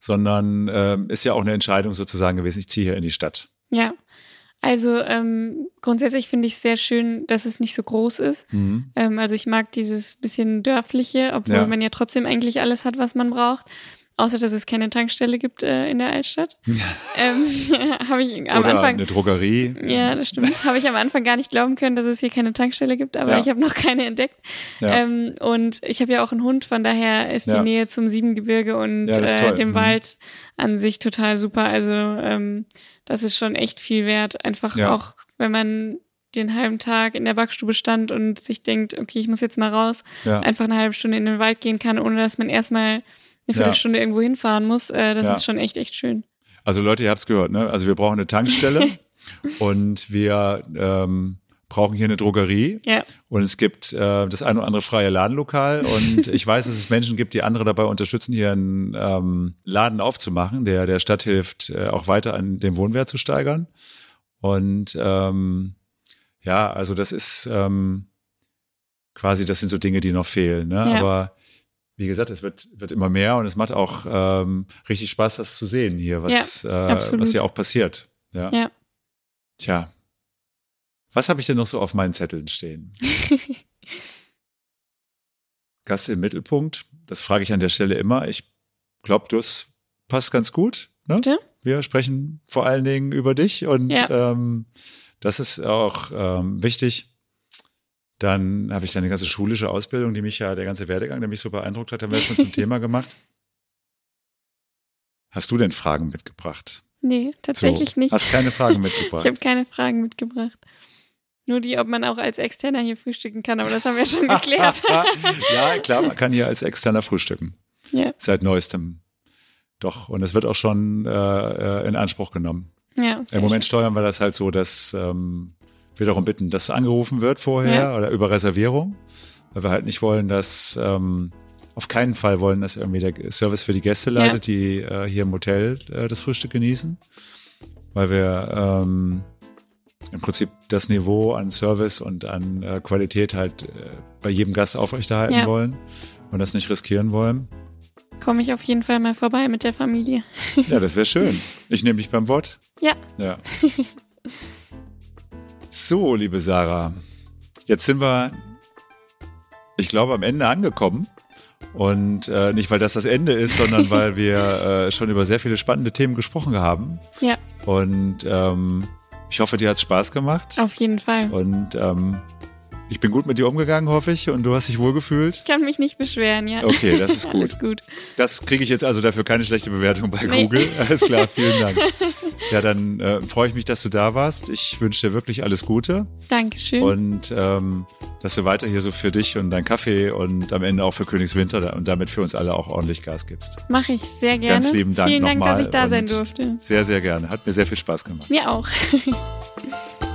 sondern äh, ist ja auch eine Entscheidung sozusagen gewesen, ich ziehe hier in die Stadt. Ja. Also ähm, grundsätzlich finde ich es sehr schön, dass es nicht so groß ist. Mhm. Ähm, also ich mag dieses bisschen dörfliche, obwohl ja. man ja trotzdem eigentlich alles hat, was man braucht. Außer dass es keine Tankstelle gibt äh, in der Altstadt. ähm, <laughs> habe ich am Oder Anfang. Eine Drogerie. Ja, das stimmt. habe ich am Anfang gar nicht glauben können, dass es hier keine Tankstelle gibt, aber ja. ich habe noch keine entdeckt. Ja. Ähm, und ich habe ja auch einen Hund, von daher ist ja. die Nähe zum Siebengebirge und äh, dem mhm. Wald an sich total super. Also ähm, das ist schon echt viel wert. Einfach auch, wenn man den halben Tag in der Backstube stand und sich denkt, okay, ich muss jetzt mal raus, einfach eine halbe Stunde in den Wald gehen kann, ohne dass man erstmal eine Viertelstunde ja. irgendwo hinfahren muss, äh, das ja. ist schon echt, echt schön. Also Leute, ihr habt es gehört, ne? Also wir brauchen eine Tankstelle <laughs> und wir ähm, brauchen hier eine Drogerie. Ja. Und es gibt äh, das eine oder andere freie Ladenlokal. Und <laughs> ich weiß, dass es Menschen gibt, die andere dabei unterstützen, hier einen ähm, Laden aufzumachen, der der Stadt hilft, äh, auch weiter an den Wohnwert zu steigern. Und ähm, ja, also das ist ähm, quasi, das sind so Dinge, die noch fehlen. Ne? Ja. Aber wie gesagt, es wird, wird immer mehr und es macht auch ähm, richtig Spaß, das zu sehen hier, was, ja, äh, was hier auch passiert. Ja. ja. Tja. Was habe ich denn noch so auf meinen Zetteln stehen? <laughs> Gast im Mittelpunkt, das frage ich an der Stelle immer. Ich glaube, das passt ganz gut. Ne? Bitte? Wir sprechen vor allen Dingen über dich und ja. ähm, das ist auch ähm, wichtig. Dann habe ich dann eine ganze schulische Ausbildung, die mich ja, der ganze Werdegang, der mich so beeindruckt hat, haben wir schon zum Thema gemacht. Hast du denn Fragen mitgebracht? Nee, tatsächlich so, nicht. Hast keine Fragen mitgebracht? <laughs> ich habe keine Fragen mitgebracht. Nur die, ob man auch als Externer hier frühstücken kann, aber das haben wir schon <laughs> geklärt. <laughs> ja, klar, man kann hier als Externer frühstücken. Ja. Seit neuestem. Doch, und es wird auch schon äh, äh in Anspruch genommen. Ja, Im Moment schön. steuern wir das halt so, dass ähm, wir darum bitten, dass angerufen wird vorher ja. oder über Reservierung, weil wir halt nicht wollen, dass ähm, auf keinen Fall wollen, dass irgendwie der Service für die Gäste leitet, ja. die äh, hier im Hotel äh, das Frühstück genießen, weil wir ähm, im Prinzip das Niveau an Service und an äh, Qualität halt äh, bei jedem Gast aufrechterhalten ja. wollen und das nicht riskieren wollen. Komme ich auf jeden Fall mal vorbei mit der Familie. ja, das wäre schön. Ich nehme dich beim Wort. Ja. Ja. <laughs> So, liebe Sarah, jetzt sind wir, ich glaube, am Ende angekommen. Und äh, nicht, weil das das Ende ist, sondern <laughs> weil wir äh, schon über sehr viele spannende Themen gesprochen haben. Ja. Und ähm, ich hoffe, dir hat es Spaß gemacht. Auf jeden Fall. Und ähm, ich bin gut mit dir umgegangen, hoffe ich, und du hast dich wohlgefühlt. Ich kann mich nicht beschweren, ja. Okay, das ist <laughs> gut. Gut. Das kriege ich jetzt also dafür keine schlechte Bewertung bei nee. Google. <laughs> Alles klar, vielen Dank. Ja, dann äh, freue ich mich, dass du da warst. Ich wünsche dir wirklich alles Gute. Dankeschön. Und ähm, dass du weiter hier so für dich und dein Kaffee und am Ende auch für Königswinter und damit für uns alle auch ordentlich Gas gibst. Mache ich sehr gerne. Ganz lieben Dank Vielen Dank, dass ich da sein durfte. Sehr, sehr gerne. Hat mir sehr viel Spaß gemacht. Mir auch. <laughs>